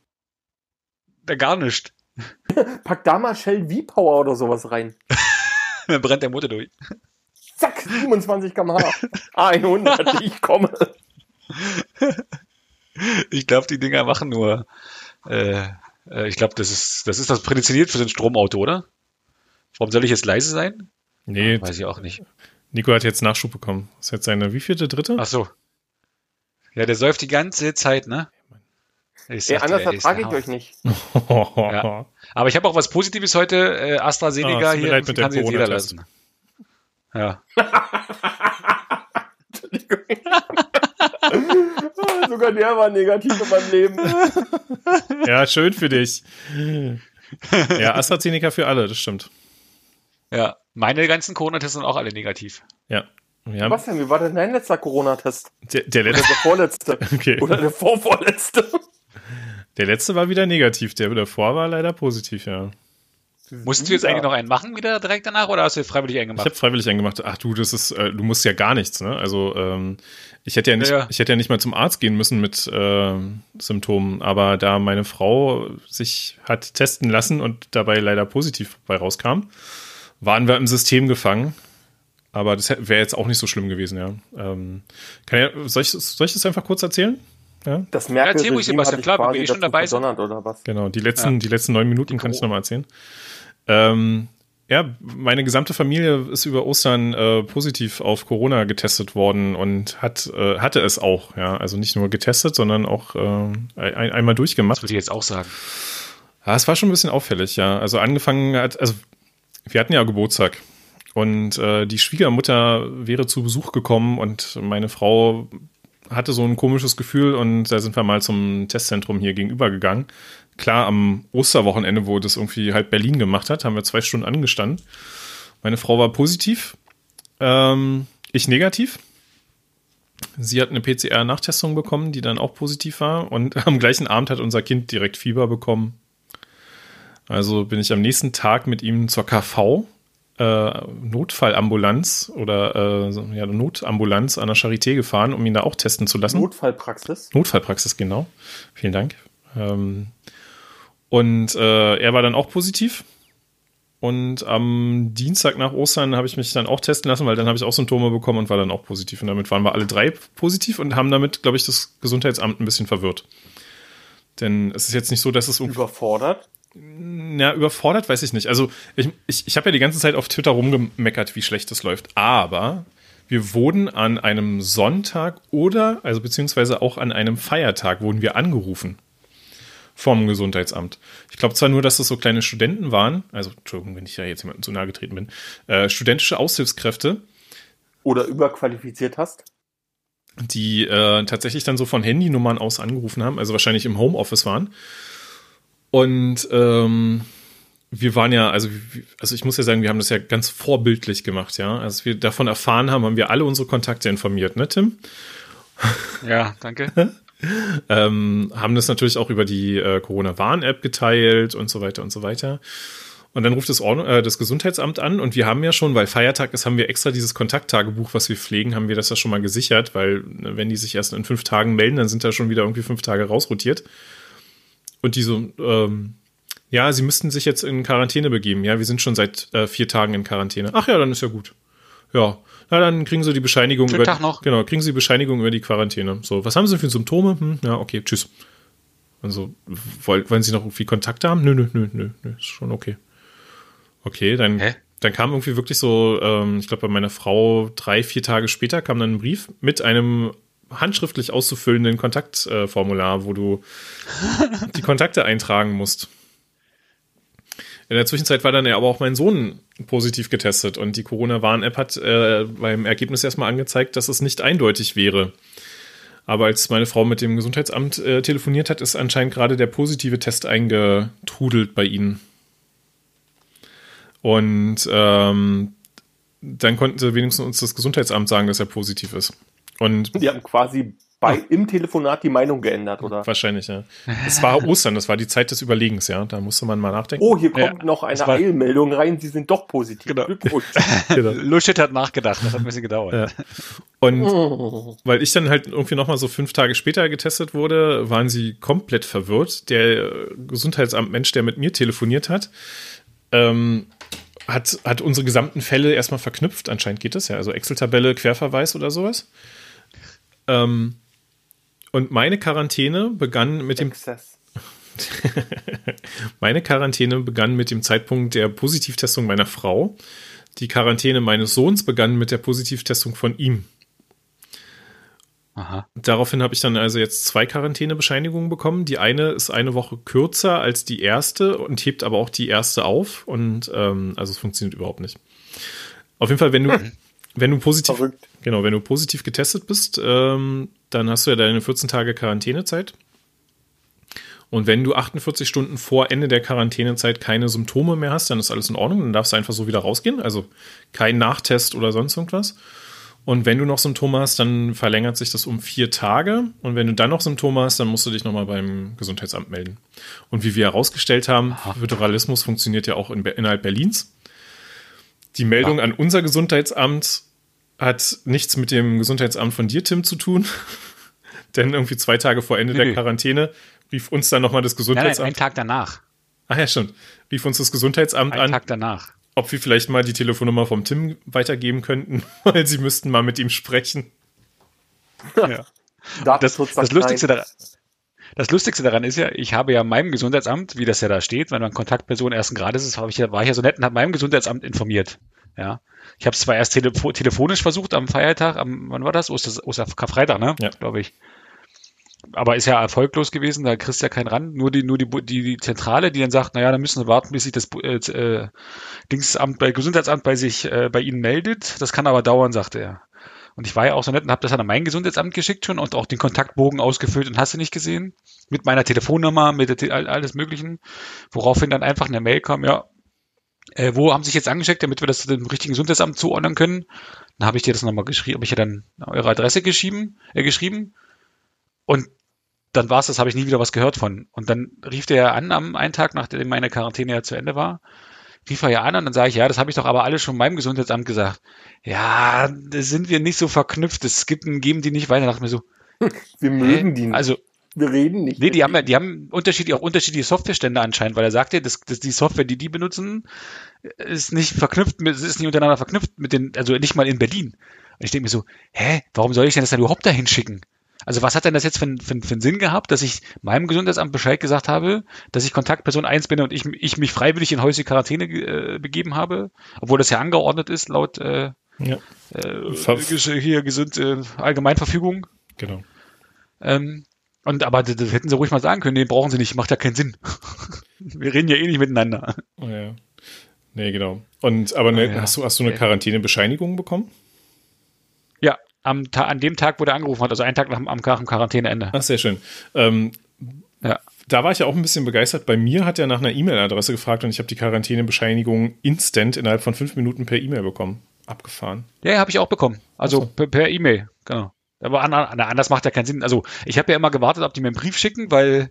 Da gar nicht. [laughs] Pack da mal Shell V-Power oder sowas rein. [laughs] Dann brennt der Motor durch. Zack, 27 km/h. [laughs] 100, ich komme. Ich glaube, die Dinger machen nur. Äh, äh, ich glaube, das ist, das ist das prädestiniert für so ein Stromauto, oder? Warum soll ich jetzt leise sein? Nee. Weiß ich auch nicht. Nico hat jetzt Nachschub bekommen. Das ist jetzt seine wievielte, dritte? Ach so. Ja, der säuft die ganze Zeit, ne? Ich ja, anders ertrage ich euch nicht. [laughs] ja. Aber ich habe auch was Positives heute. Äh, AstraZeneca oh, hier mit kann sich jeder lassen. Ja. [laughs] Sogar der war negativ in meinem Leben. [laughs] Ja, schön für dich. Ja, AstraZeneca für alle, das stimmt. Ja, meine ganzen Corona-Tests sind auch alle negativ. Ja. Wir Was denn? Wie war denn dein letzter Corona-Test? Der, der letzte. Oder der vorletzte. Okay. Oder der vorvorletzte. Der letzte war wieder negativ, der davor war leider positiv, ja. Musstest du jetzt eigentlich noch einen machen wieder direkt danach oder hast du jetzt freiwillig einen gemacht? Ich habe freiwillig einen gemacht. Ach du, das ist, äh, du musst ja gar nichts, ne? Also ähm, ich hätte ja nicht, ja. ich hätte ja nicht mal zum Arzt gehen müssen mit äh, Symptomen, aber da meine Frau sich hat testen lassen und dabei leider positiv bei rauskam, waren wir im System gefangen. Aber das wäre jetzt auch nicht so schlimm gewesen, ja. Ähm, kann ja soll, ich, soll ich das einfach kurz erzählen? Ja? Das merke ja, erzähl Sebastian, klar, wenn wir eh schon dabei sind. Oder was? Genau, die letzten, ja. die letzten neun Minuten kann ich nochmal erzählen. Ähm, ja, meine gesamte Familie ist über Ostern äh, positiv auf Corona getestet worden und hat äh, hatte es auch, ja, also nicht nur getestet, sondern auch äh, ein, einmal durchgemacht. Das würde ich jetzt auch sagen. Ja, es war schon ein bisschen auffällig, ja. Also angefangen hat, also wir hatten ja Geburtstag und äh, die Schwiegermutter wäre zu Besuch gekommen und meine Frau hatte so ein komisches Gefühl und da sind wir mal zum Testzentrum hier gegenüber gegangen. Klar, am Osterwochenende, wo das irgendwie halb Berlin gemacht hat, haben wir zwei Stunden angestanden. Meine Frau war positiv, ähm, ich negativ. Sie hat eine PCR-Nachtestung bekommen, die dann auch positiv war. Und [laughs] am gleichen Abend hat unser Kind direkt Fieber bekommen. Also bin ich am nächsten Tag mit ihm zur KV, äh, Notfallambulanz oder äh, ja, Notambulanz an der Charité gefahren, um ihn da auch testen zu lassen. Notfallpraxis? Notfallpraxis, genau. Vielen Dank. Ähm, und äh, er war dann auch positiv. Und am Dienstag nach Ostern habe ich mich dann auch testen lassen, weil dann habe ich auch Symptome bekommen und war dann auch positiv. Und damit waren wir alle drei positiv und haben damit, glaube ich, das Gesundheitsamt ein bisschen verwirrt. Denn es ist jetzt nicht so, dass es überfordert. Ja, überfordert weiß ich nicht. Also ich, ich, ich habe ja die ganze Zeit auf Twitter rumgemeckert, wie schlecht das läuft. Aber wir wurden an einem Sonntag oder, also beziehungsweise auch an einem Feiertag, wurden wir angerufen vom Gesundheitsamt. Ich glaube zwar nur, dass das so kleine Studenten waren, also Entschuldigung, wenn ich ja jetzt jemandem zu nahe getreten bin, äh, studentische Aushilfskräfte. Oder überqualifiziert hast. Die äh, tatsächlich dann so von Handynummern aus angerufen haben, also wahrscheinlich im Homeoffice waren. Und ähm, wir waren ja, also, also ich muss ja sagen, wir haben das ja ganz vorbildlich gemacht, ja. Als wir davon erfahren haben, haben wir alle unsere Kontakte informiert, ne, Tim? Ja, danke. [laughs] ähm, haben das natürlich auch über die äh, Corona-Warn-App geteilt und so weiter und so weiter. Und dann ruft das, Ordnung, äh, das Gesundheitsamt an und wir haben ja schon, weil Feiertag ist, haben wir extra dieses Kontakttagebuch, was wir pflegen, haben wir das ja schon mal gesichert, weil ne, wenn die sich erst in fünf Tagen melden, dann sind da schon wieder irgendwie fünf Tage rausrotiert. Und die so, ähm, Ja, sie müssten sich jetzt in Quarantäne begeben. Ja, wir sind schon seit äh, vier Tagen in Quarantäne. Ach ja, dann ist ja gut. Ja, na dann kriegen sie die Bescheinigung Schönen über Tag noch. genau kriegen sie die Bescheinigung über die Quarantäne. So, was haben sie für Symptome? Hm, ja, okay, tschüss. Also wollen, wollen sie noch irgendwie Kontakte haben? Nö, nö, nö, nö, nö, ist schon okay. Okay, dann Hä? dann kam irgendwie wirklich so, ähm, ich glaube bei meiner Frau drei vier Tage später kam dann ein Brief mit einem handschriftlich auszufüllenden Kontaktformular, wo du [laughs] die Kontakte eintragen musst. In der Zwischenzeit war dann ja aber auch mein Sohn positiv getestet und die Corona-Warn-App hat äh, beim Ergebnis erstmal angezeigt, dass es nicht eindeutig wäre. Aber als meine Frau mit dem Gesundheitsamt äh, telefoniert hat, ist anscheinend gerade der positive Test eingetrudelt bei ihnen. Und ähm, dann konnten sie wenigstens uns das Gesundheitsamt sagen, dass er positiv ist. Und Die haben quasi bei, im Telefonat die Meinung geändert, oder? wahrscheinlich, ja. Es war [laughs] Ostern, das war die Zeit des Überlegens, ja. Da musste man mal nachdenken. Oh, hier kommt Ja, noch eine war- Eilmeldung rein, Sie sind doch positiv. Genau. Glückwunsch. [laughs] Genau. Luschet hat nachgedacht, das hat ein bisschen gedauert. Ja. Und Oh. weil ich dann halt irgendwie nochmal so fünf Tage später getestet wurde, waren sie komplett verwirrt. Der Gesundheitsamtmensch, der mit mir telefoniert hat, ähm, hat, hat unsere gesamten Fälle erstmal verknüpft. Anscheinend geht das ja. Also Excel-Tabelle, Querverweis oder sowas. Ähm, und meine Quarantäne begann mit dem Exzess. [laughs] Meine Quarantäne begann mit dem Zeitpunkt der Positivtestung meiner Frau. Die Quarantäne meines Sohns begann mit der Positivtestung von ihm. Aha. Daraufhin habe ich dann also jetzt zwei Quarantänebescheinigungen bekommen. Die eine ist eine Woche kürzer als die erste und hebt aber auch die erste auf. Und ähm, also es funktioniert überhaupt nicht. Auf jeden Fall, wenn du, wenn du positiv, Verrückt. Genau, wenn du positiv getestet bist, ähm, dann hast du ja deine 14 Tage Quarantänezeit. Und wenn du 48 Stunden vor Ende der Quarantänezeit keine Symptome mehr hast, dann ist alles in Ordnung. Dann darfst du einfach so wieder rausgehen. Also kein Nachtest oder sonst irgendwas. Und wenn du noch Symptome hast, dann verlängert sich das um vier Tage. Und wenn du dann noch Symptome hast, dann musst du dich nochmal beim Gesundheitsamt melden. Und wie wir herausgestellt haben, Föderalismus funktioniert ja auch in, innerhalb Berlins. Die Meldung an unser Gesundheitsamt hat nichts mit dem Gesundheitsamt von dir, Tim, zu tun. [laughs] Denn irgendwie zwei Tage vor Ende Nee, der nee. Quarantäne rief uns dann nochmal das Nein, nein, Gesundheitsamt. einen Tag danach. Ach ja, stimmt. Rief uns das Gesundheitsamt Einen an, Tag danach. ob wir vielleicht mal die Telefonnummer vom Tim weitergeben könnten, [laughs] weil sie müssten mal mit ihm sprechen. Ja. [laughs] Das, das, Lustigste nein. daran, das Lustigste daran ist ja, ich habe ja meinem Gesundheitsamt, wie das ja da steht, wenn man Kontaktperson ersten Grades ist, habe ich ja, war ich ja so nett und habe meinem Gesundheitsamt informiert. Ja. Ich habe es zwar erst telefo telefonisch versucht am Feiertag, am, wann war das? Oster, Oster Karfreitag, ne? Ja. Glaube ich. Aber ist ja erfolglos gewesen, da kriegst du ja keinen ran. Nur die, nur die, die, die Zentrale, die dann sagt, naja, dann müssen wir warten, bis sich das äh, äh, Dingsamt bei Gesundheitsamt bei sich, äh, bei Ihnen meldet. Das kann aber dauern, sagte er. Und ich war ja auch so nett und habe das dann an mein Gesundheitsamt geschickt schon und auch den Kontaktbogen ausgefüllt und hast du nicht gesehen. Mit meiner Telefonnummer, mit Te- all- alles Möglichen. Woraufhin dann einfach eine Mail kam, ja, äh, wo haben Sie sich jetzt angesteckt, damit wir das dem richtigen Gesundheitsamt zuordnen können? Dann habe ich dir das nochmal geschrieben, habe ich ja dann eure Adresse geschrieben, äh, geschrieben. Und dann war es das, habe ich nie wieder was gehört von. Und dann rief der ja an am einen Tag, nachdem meine Quarantäne ja zu Ende war, rief er ja an und dann sage ich, ja, das habe ich doch aber alles schon meinem Gesundheitsamt gesagt. Ja, da sind wir nicht so verknüpft. Es gibt einen, geben die nicht weiter. Ich mir so, [laughs] Wir mögen die nicht. also, wir reden nicht. nee, die haben ja, die haben unterschiedlich, auch unterschiedliche Softwarestände anscheinend, weil er sagte, dass, dass die Software, die die benutzen, ist nicht verknüpft, mit, ist nicht untereinander verknüpft mit den, also nicht mal in Berlin. Und ich denke mir so, hä, warum soll ich denn das dann überhaupt dahin schicken? Also was hat denn das jetzt für, einen- für, für einen Sinn gehabt, dass ich meinem Gesundheitsamt Bescheid gesagt habe, dass ich Kontaktperson 1 bin und ich, ich mich freiwillig in häusliche Quarantäne äh, begeben habe, obwohl das ja angeordnet ist laut äh, Ja, äh, hier gesund äh, Allgemeinverfügung. genau. Ähm, und aber das, das hätten sie ruhig mal sagen können, nee, brauchen sie nicht, macht ja keinen Sinn. [laughs] Wir reden ja eh nicht miteinander. Oh, ja. Nee, genau. Und aber ne, Ah, ja. hast du hast du eine. Quarantänebescheinigung bekommen? Ja, am an dem Tag, wo der angerufen hat, also einen Tag nach, dem- am, dem Quarantäneende. Ach, sehr schön. Ähm, Ja. da war ich ja auch ein bisschen begeistert. Bei mir hat er nach einer E-Mail-Adresse gefragt und ich habe die Quarantänebescheinigung instant innerhalb von fünf Minuten per E-Mail bekommen. Abgefahren. Ja, habe ich auch bekommen. Also so. per, per E-Mail, genau. Aber an, an, anders macht ja keinen Sinn. Also ich habe ja immer gewartet, ob die mir einen Brief schicken, weil,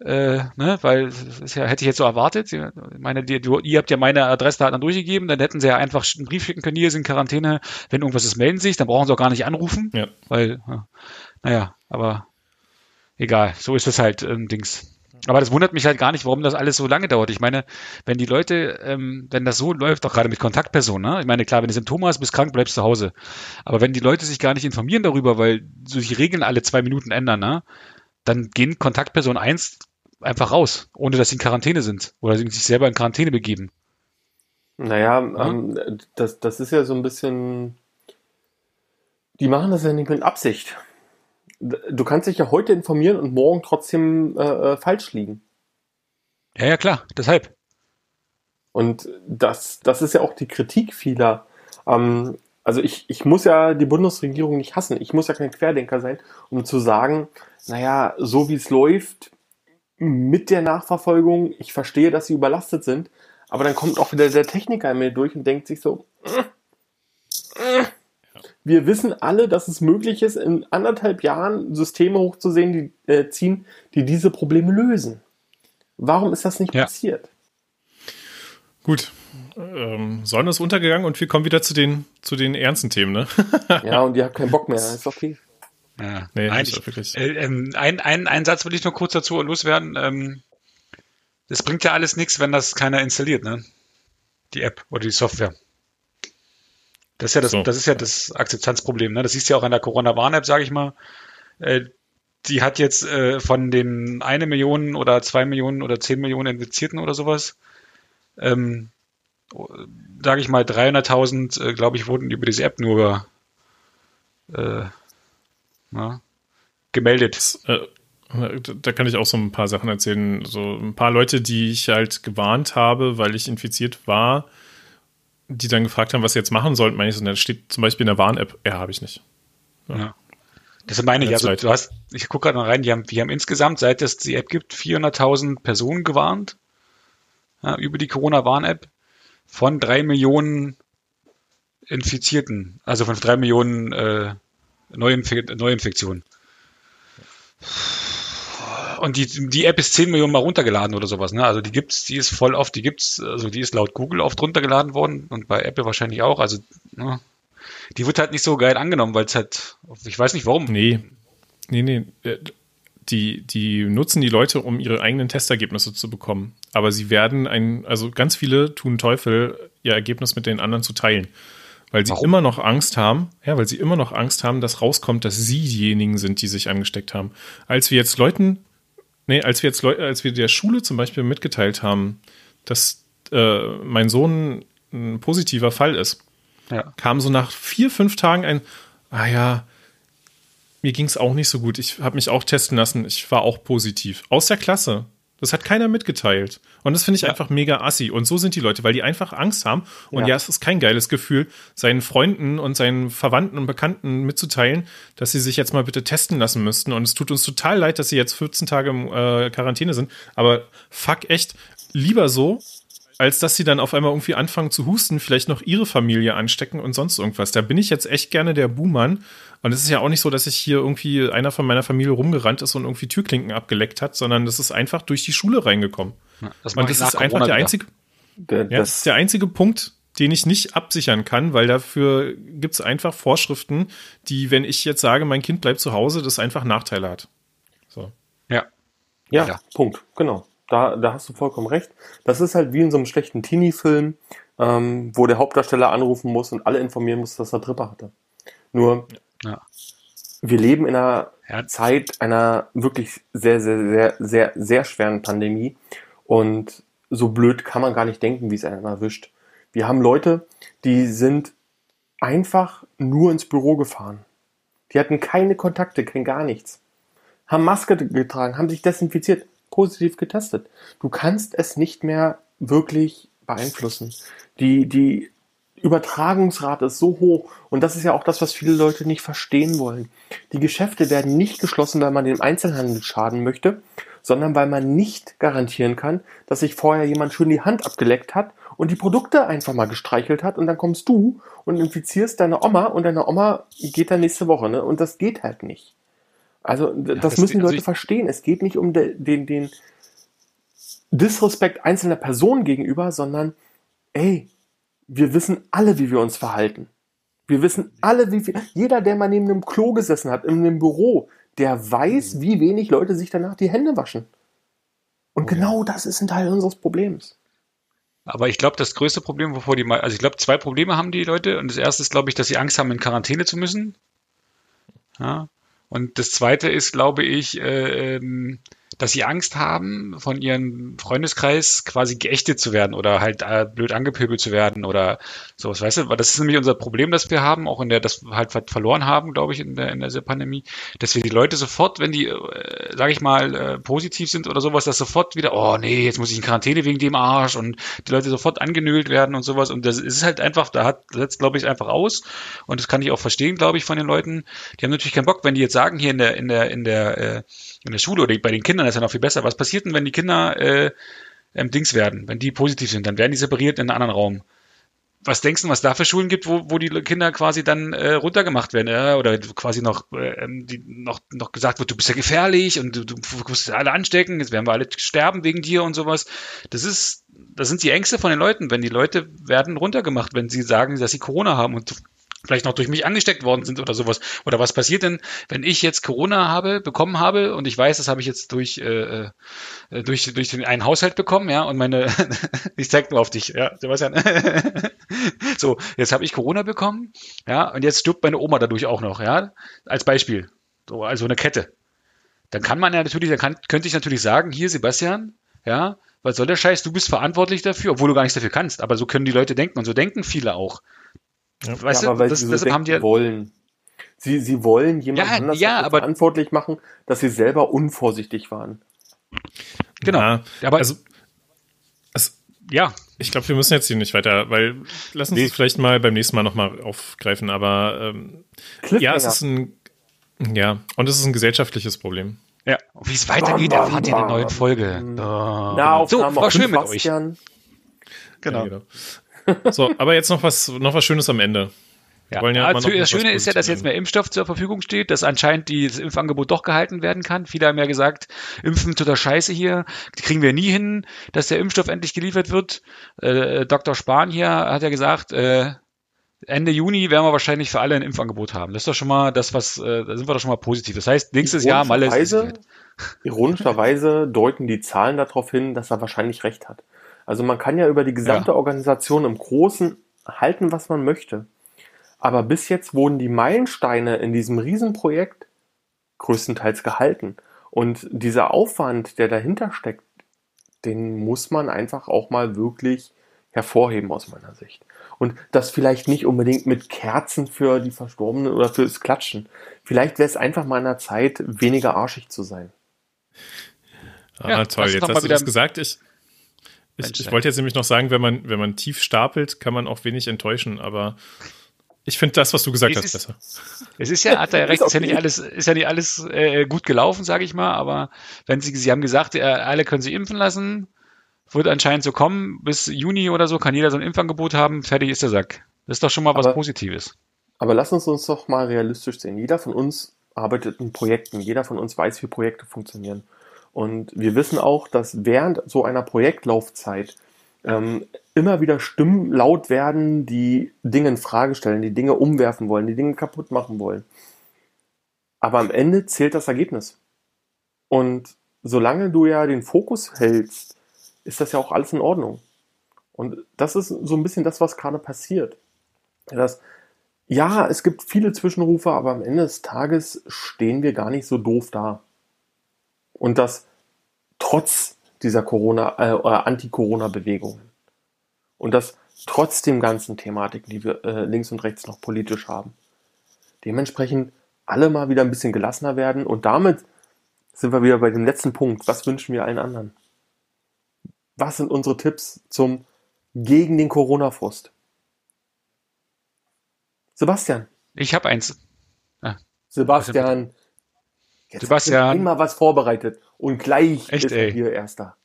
äh, ne, weil das ja, hätte ich jetzt so erwartet. Ich meine, die, du, ihr habt ja meine Adressdaten durchgegeben, dann hätten sie ja einfach einen Brief schicken können, hier sind Quarantäne, wenn irgendwas ist, melden Sie sich, dann brauchen sie auch gar nicht anrufen, Ja. weil, ja, naja, aber egal, so ist es halt ähm, Dings. Aber das wundert mich halt gar nicht, warum das alles so lange dauert. Ich meine, wenn die Leute, ähm, wenn das so läuft, auch gerade mit Kontaktpersonen, ne? ich meine, klar, wenn du Symptome hast, bist krank, bleibst zu Hause. Aber wenn die Leute sich gar nicht informieren darüber, weil sich die Regeln alle zwei Minuten ändern, ne? dann gehen Kontaktperson 1 einfach raus, ohne dass sie in Quarantäne sind oder sich selber in Quarantäne begeben. Naja, ja? ähm, das, das ist ja so ein bisschen. Die machen das ja nicht mit Absicht. Du kannst dich ja heute informieren und morgen trotzdem äh, äh, falsch liegen. Ja, ja, klar, deshalb. Und das, das ist ja auch die Kritik vieler. Ähm, also ich, ich muss ja die Bundesregierung nicht hassen. Ich muss ja kein Querdenker sein, um zu sagen, naja, so wie es läuft mit der Nachverfolgung, ich verstehe, dass sie überlastet sind, aber dann kommt auch wieder der Techniker in mir durch und denkt sich so, äh, äh, wir wissen alle, dass es möglich ist, in anderthalb Jahren Systeme hochzusehen, die äh, ziehen, die diese Probleme lösen. Warum ist das nicht ja. passiert? Gut. Ähm, Sonne ist untergegangen und wir kommen wieder zu den, zu den ernsten Themen, ne? [laughs] ja, und ihr habt keinen Bock mehr, ist okay. Ja, nee, Nein, ich, wirklich. Äh, ähm, ein, ein, ein Satz will ich nur kurz dazu loswerden. Ähm, das bringt ja alles nichts, wenn das keiner installiert, ne? Die App oder die Software. Das ist ja das, so. das ist ja das Akzeptanzproblem. Ne? Das siehst du ja auch an der Corona-Warn-App, sage ich mal. Äh, die hat jetzt äh, von den eine Million oder zwei Millionen oder zehn Millionen Infizierten oder sowas, ähm, sage ich mal 300.000, äh, glaube ich, wurden über diese App nur äh, na, gemeldet. Äh, da kann ich auch so ein paar Sachen erzählen. So ein paar Leute, die ich halt gewarnt habe, weil ich infiziert war, die dann gefragt haben, was sie jetzt machen sollten, meine ich so, da steht zum Beispiel in der Warn-App, ja, habe ich nicht. Ja. ja. Das meine ich, also du hast, ich gucke gerade mal rein, die haben, die haben insgesamt, seit es die App gibt, 400.000 Personen gewarnt ja, über die Corona-Warn-App von drei Millionen Infizierten, also von drei Millionen äh, Neuinfek Neuinfektionen. Und die, die App ist 10 Millionen Mal runtergeladen oder sowas. Ne? Also die gibt's, die ist voll oft, die gibt's, also die ist laut Google oft runtergeladen worden und bei Apple wahrscheinlich auch. Also ne? die wird halt nicht so geil angenommen, weil es halt, ich weiß nicht warum. Nee, nee, nee. Äh, die, die nutzen die Leute, um ihre eigenen Testergebnisse zu bekommen. Aber sie werden ein, also ganz viele tun Teufel, ihr Ergebnis mit den anderen zu teilen. Weil sie Warum? immer noch Angst haben, ja, weil sie immer noch Angst haben, dass rauskommt, dass sie diejenigen sind, die sich angesteckt haben. Als wir jetzt Leuten Nee, als wir jetzt Leute, als wir der Schule zum Beispiel mitgeteilt haben, dass äh, mein Sohn ein positiver Fall ist, ja. kam so nach vier, fünf Tagen ein, ah ja, mir ging es auch nicht so gut. Ich habe mich auch testen lassen. Ich war auch positiv. Aus der Klasse. Das hat keiner mitgeteilt. Und das finde ich ja. einfach mega assi. Und so sind die Leute, weil die einfach Angst haben. Und ja. ja. es ist kein geiles Gefühl, seinen Freunden und seinen Verwandten und Bekannten mitzuteilen, dass sie sich jetzt mal bitte testen lassen müssten. Und es tut uns total leid, dass sie jetzt 14 Tage im äh, Quarantäne sind. Aber fuck echt, lieber so, als dass sie dann auf einmal irgendwie anfangen zu husten, vielleicht noch ihre Familie anstecken und sonst irgendwas. Da bin ich jetzt echt gerne der Buhmann. Und es ist ja auch nicht so, dass ich hier irgendwie einer von meiner Familie rumgerannt ist und irgendwie Türklinken abgeleckt hat, sondern das ist einfach durch die Schule reingekommen. Ja, das und das ist einfach Corona der einzige, der, ja, das ist der einzige Punkt, den ich nicht absichern kann, weil dafür gibt es einfach Vorschriften, die, wenn ich jetzt sage, mein Kind bleibt zu Hause, das einfach Nachteile hat. So. Ja. Ja, ja. Punkt. Genau da, da hast du vollkommen recht. Das ist halt wie in so einem schlechten Teenie-Film, ähm, wo der Hauptdarsteller anrufen muss und alle informieren muss, dass er Trippe hatte. Nur, ja. wir leben in einer ja. Zeit einer wirklich sehr, sehr, sehr, sehr, sehr schweren Pandemie und so blöd kann man gar nicht denken, wie es einen erwischt. Wir haben Leute, die sind einfach nur ins Büro gefahren. Die hatten keine Kontakte, kein gar nichts. Haben Maske getragen, haben sich desinfiziert positiv getestet. Du kannst es nicht mehr wirklich beeinflussen. Die, die Übertragungsrate ist so hoch und das ist ja auch das, was viele Leute nicht verstehen wollen. Die Geschäfte werden nicht geschlossen, weil man dem Einzelhandel schaden möchte, sondern weil man nicht garantieren kann, dass sich vorher jemand schön die Hand abgeleckt hat und die Produkte einfach mal gestreichelt hat und dann kommst du und infizierst deine Oma und deine Oma geht dann nächste Woche, ne? Und das geht halt nicht. Also das, das müssen die Leute also verstehen. Es geht nicht um de, den, den Disrespekt einzelner Personen gegenüber, sondern ey, wir wissen alle, wie wir uns verhalten. Wir wissen alle, wie viel. Jeder, der mal neben einem Klo gesessen hat, in einem Büro, der weiß, wie wenig Leute sich danach die Hände waschen. Und oh, genau das ist ein Teil unseres Problems. Aber ich glaube, das größte Problem, wovor die, also ich glaube, zwei Probleme haben die Leute. Und das erste ist, glaube ich, dass sie Angst haben, in Quarantäne zu müssen. Ja. Und das zweite ist, glaube ich, äh, ähm, dass sie Angst haben, von ihrem Freundeskreis quasi geächtet zu werden oder halt äh, blöd angepöbelt zu werden oder sowas, weißt du? Weil das ist nämlich unser Problem, das wir haben, auch in der, das wir halt verloren haben, glaube ich, in der, in der Pandemie, dass wir die Leute sofort, wenn die, äh, sage ich mal, äh, positiv sind oder sowas, dass sofort wieder, oh nee, jetzt muss ich in Quarantäne wegen dem Arsch und die Leute sofort angenölt werden und sowas und das ist halt einfach, da hat, setzt, glaube ich, einfach aus und das kann ich auch verstehen, glaube ich, von den Leuten. Die haben natürlich keinen Bock, wenn die jetzt sagen, hier in der, in der, in der, äh, in der Schule oder bei den Kindern ist ja noch viel besser. Was passiert denn, wenn die Kinder äh, ähm, Dings werden, wenn die positiv sind? Dann werden die separiert in einen anderen Raum. Was denkst du, was da für Schulen gibt, wo, wo die Kinder quasi dann äh, runtergemacht werden äh, oder quasi noch, äh, die, noch, noch gesagt wird, du bist ja gefährlich und du, du musst alle anstecken, jetzt werden wir alle sterben wegen dir und sowas. Das ist, das sind die Ängste von den Leuten, wenn die Leute werden runtergemacht, wenn sie sagen, dass sie Corona haben und vielleicht noch durch mich angesteckt worden sind oder sowas. Oder was passiert denn, wenn ich jetzt Corona habe, bekommen habe und ich weiß, das habe ich jetzt durch, äh, äh durch, durch den einen Haushalt bekommen, ja, und meine, [laughs] ich zeig nur auf dich, ja, Sebastian. [laughs] so, jetzt habe ich Corona bekommen, ja, und jetzt stirbt meine Oma dadurch auch noch, ja, als Beispiel. So, also eine Kette. Dann kann man ja natürlich, dann kann, könnte ich natürlich sagen, hier, Sebastian, ja, was soll der Scheiß, du bist verantwortlich dafür, obwohl du gar nichts dafür kannst. Aber so können die Leute denken und so denken viele auch. Ja, weißt ja, aber weil das, sie so haben die wollen. Sie, sie wollen jemanden ja, anders ja, aber, verantwortlich machen, dass sie selber unvorsichtig waren. Genau. Ja, aber also, es, ja. Ich glaube, wir müssen jetzt hier nicht weiter, weil lass uns nee. das vielleicht mal beim nächsten Mal nochmal aufgreifen, aber ähm, ja, es ist ein ja, und es ist ein gesellschaftliches Problem. Ja, und wie es weitergeht, bam, erfahrt ihr in der neuen Folge. Oh. Na, so, war schön mit euch. Genau. Ja, genau. So, aber jetzt noch was, noch was Schönes am Ende. Ja. ja also das Schöne ist ja, dass jetzt mehr Impfstoff zur Verfügung steht, dass anscheinend das Impfangebot doch gehalten werden kann. Viele haben ja gesagt, Impfen total scheiße hier, die kriegen wir nie hin, dass der Impfstoff endlich geliefert wird. Äh, Dr. Spahn hier hat ja gesagt, äh, Ende Juni werden wir wahrscheinlich für alle ein Impfangebot haben. Das ist doch schon mal das, was, äh, da sind wir doch schon mal positiv. Das heißt, nächstes Jahr mal alles. Ironischerweise deuten die Zahlen darauf hin, dass er wahrscheinlich recht hat. Also man kann ja über die gesamte ja. Organisation im Großen halten, was man möchte. Aber bis jetzt wurden die Meilensteine in diesem Riesenprojekt größtenteils gehalten. Und dieser Aufwand, der dahinter steckt, den muss man einfach auch mal wirklich hervorheben aus meiner Sicht. Und das vielleicht nicht unbedingt mit Kerzen für die Verstorbenen oder fürs Klatschen. Vielleicht wäre es einfach mal an der Zeit, weniger arschig zu sein. Ah, ja, toll, jetzt hast du das gesagt. Ich, ich, ich wollte jetzt nämlich noch sagen, wenn man, wenn man tief stapelt, kann man auch wenig enttäuschen, aber ich finde das, was du gesagt es hast, ist, besser. Es ist ja, hat er [laughs] recht, ist ja nicht alles, ist ja nicht alles äh, gut gelaufen, sage ich mal, aber wenn sie, sie haben gesagt, äh, alle können sich impfen lassen, wird anscheinend so kommen, bis Juni oder so kann jeder so ein Impfangebot haben, fertig ist der Sack. Das ist doch schon mal aber, was Positives. Aber lass uns uns doch mal realistisch sehen. Jeder von uns arbeitet in Projekten, jeder von uns weiß, wie Projekte funktionieren. Und wir wissen auch, dass während so einer Projektlaufzeit ähm, immer wieder Stimmen laut werden, die Dinge in Frage stellen, die Dinge umwerfen wollen, die Dinge kaputt machen wollen. Aber am Ende zählt das Ergebnis. Und solange du ja den Fokus hältst, ist das ja auch alles in Ordnung. Und das ist so ein bisschen das, was gerade passiert. Das, ja, es gibt viele Zwischenrufe, aber am Ende des Tages stehen wir gar nicht so doof da. Und das trotz dieser Corona, äh, Anti-Corona-Bewegungen. Und das trotz dem ganzen Thematik, die wir äh, links und rechts noch politisch haben. Dementsprechend alle mal wieder ein bisschen gelassener werden und damit sind wir wieder bei dem letzten Punkt. Was wünschen wir allen anderen? Was sind unsere Tipps zum gegen den Corona-Frust? Sebastian. Ich habe eins. Ah. Sebastian, Jetzt Sebastian. immer was vorbereitet und gleich Echt, ist er hier Erster.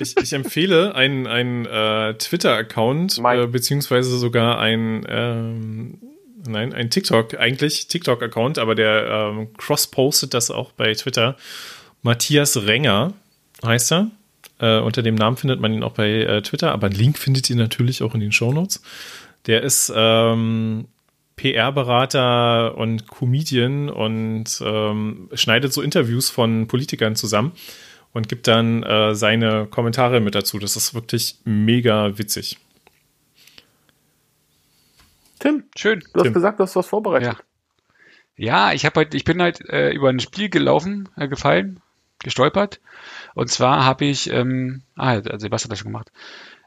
Ich, ich empfehle einen, einen äh, Twitter-Account, äh, beziehungsweise sogar ein, ähm, nein, ein TikTok, eigentlich TikTok-Account, aber der ähm, cross-postet das auch bei Twitter. Matthias Renger heißt er. Äh, unter dem Namen findet man ihn auch bei äh, Twitter, aber einen Link findet ihr natürlich auch in den Shownotes. Der ist ähm, PR-Berater und Comedian und ähm, schneidet so Interviews von Politikern zusammen und gibt dann äh, seine Kommentare mit dazu. Das ist wirklich mega witzig. Tim, schön. Du Tim. hast gesagt, du hast was vorbereitet. Ja, ja ich habe halt, ich bin halt äh, über ein Spiel gelaufen, äh, gefallen, gestolpert. Und zwar habe ich, ähm, ah, also Sebastian hat das schon gemacht.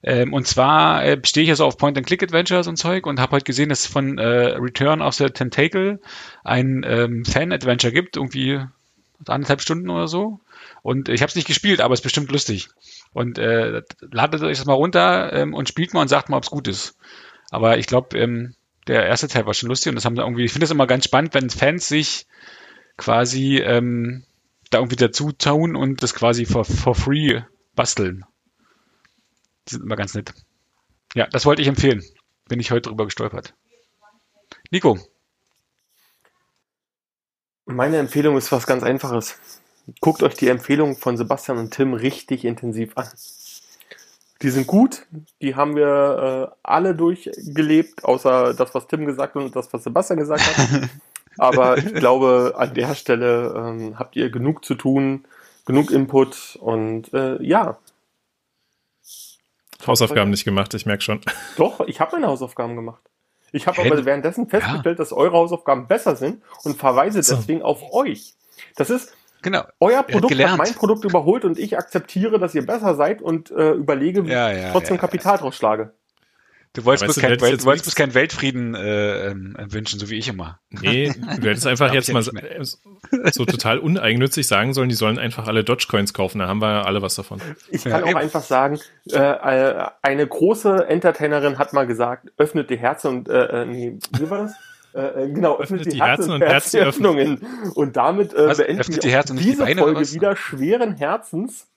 Ähm, und zwar äh, stehe ich also auf Point-and-Click-Adventures und Zeug und habe halt gesehen, dass es von äh, Return of the Tentacle ein ähm, Fan-Adventure gibt, irgendwie anderthalb Stunden oder so. Und ich habe es nicht gespielt, aber es ist bestimmt lustig. Und äh, ladet euch das mal runter ähm, und spielt mal und sagt mal, ob es gut ist. Aber ich glaube, ähm, der erste Teil war schon lustig und das haben sie irgendwie, ich finde es immer ganz spannend, wenn Fans sich quasi ähm, da irgendwie dazu tun und das quasi for, for free basteln. Die sind immer ganz nett. Ja, das wollte ich empfehlen. Bin ich heute drüber gestolpert. Nico. Meine Empfehlung ist was ganz Einfaches. Guckt euch die Empfehlungen von Sebastian und Tim richtig intensiv an. Die sind gut, die haben wir äh, alle durchgelebt, außer das, was Tim gesagt hat und das, was Sebastian gesagt hat. [laughs] Aber ich glaube, an der Stelle ähm, habt ihr genug zu tun, genug Input und äh, ja. Hausaufgaben nicht gemacht, ich merke schon. Doch, ich habe meine Hausaufgaben gemacht. Ich habe aber währenddessen festgestellt, ja. dass eure Hausaufgaben besser sind und verweise so. deswegen auf euch. Das ist, Genau. Euer Produkt hat, hat, mein Produkt überholt und ich akzeptiere, dass ihr besser seid und äh, überlege, wie ja, ja, ich trotzdem Kapital draus schlage. Du wolltest bloß keinen Welt, bloß keinen Weltfrieden äh, ähm, wünschen, so wie ich immer. Nee, [laughs] du hättest einfach jetzt mal so total uneigennützig sagen sollen, die sollen einfach alle Dogecoins kaufen, da haben wir alle was davon. Ich kann auch einfach sagen, äh, äh, eine große Entertainerin hat mal gesagt, öffnet die Herzen und äh, äh nee, wie war das? Äh, äh, genau, öffnet, öffnet die, die Herzen, und Herzöffnungen. Und damit äh, Was, beenden wir die diese die Folge wieder schweren Herzens.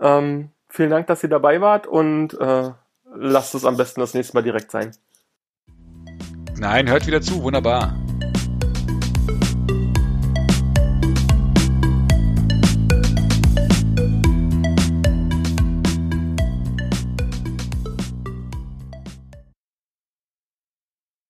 Ähm, vielen Dank, dass ihr dabei wart und äh, lasst es am besten das nächste Mal direkt sein. Nein, hört wieder zu, wunderbar.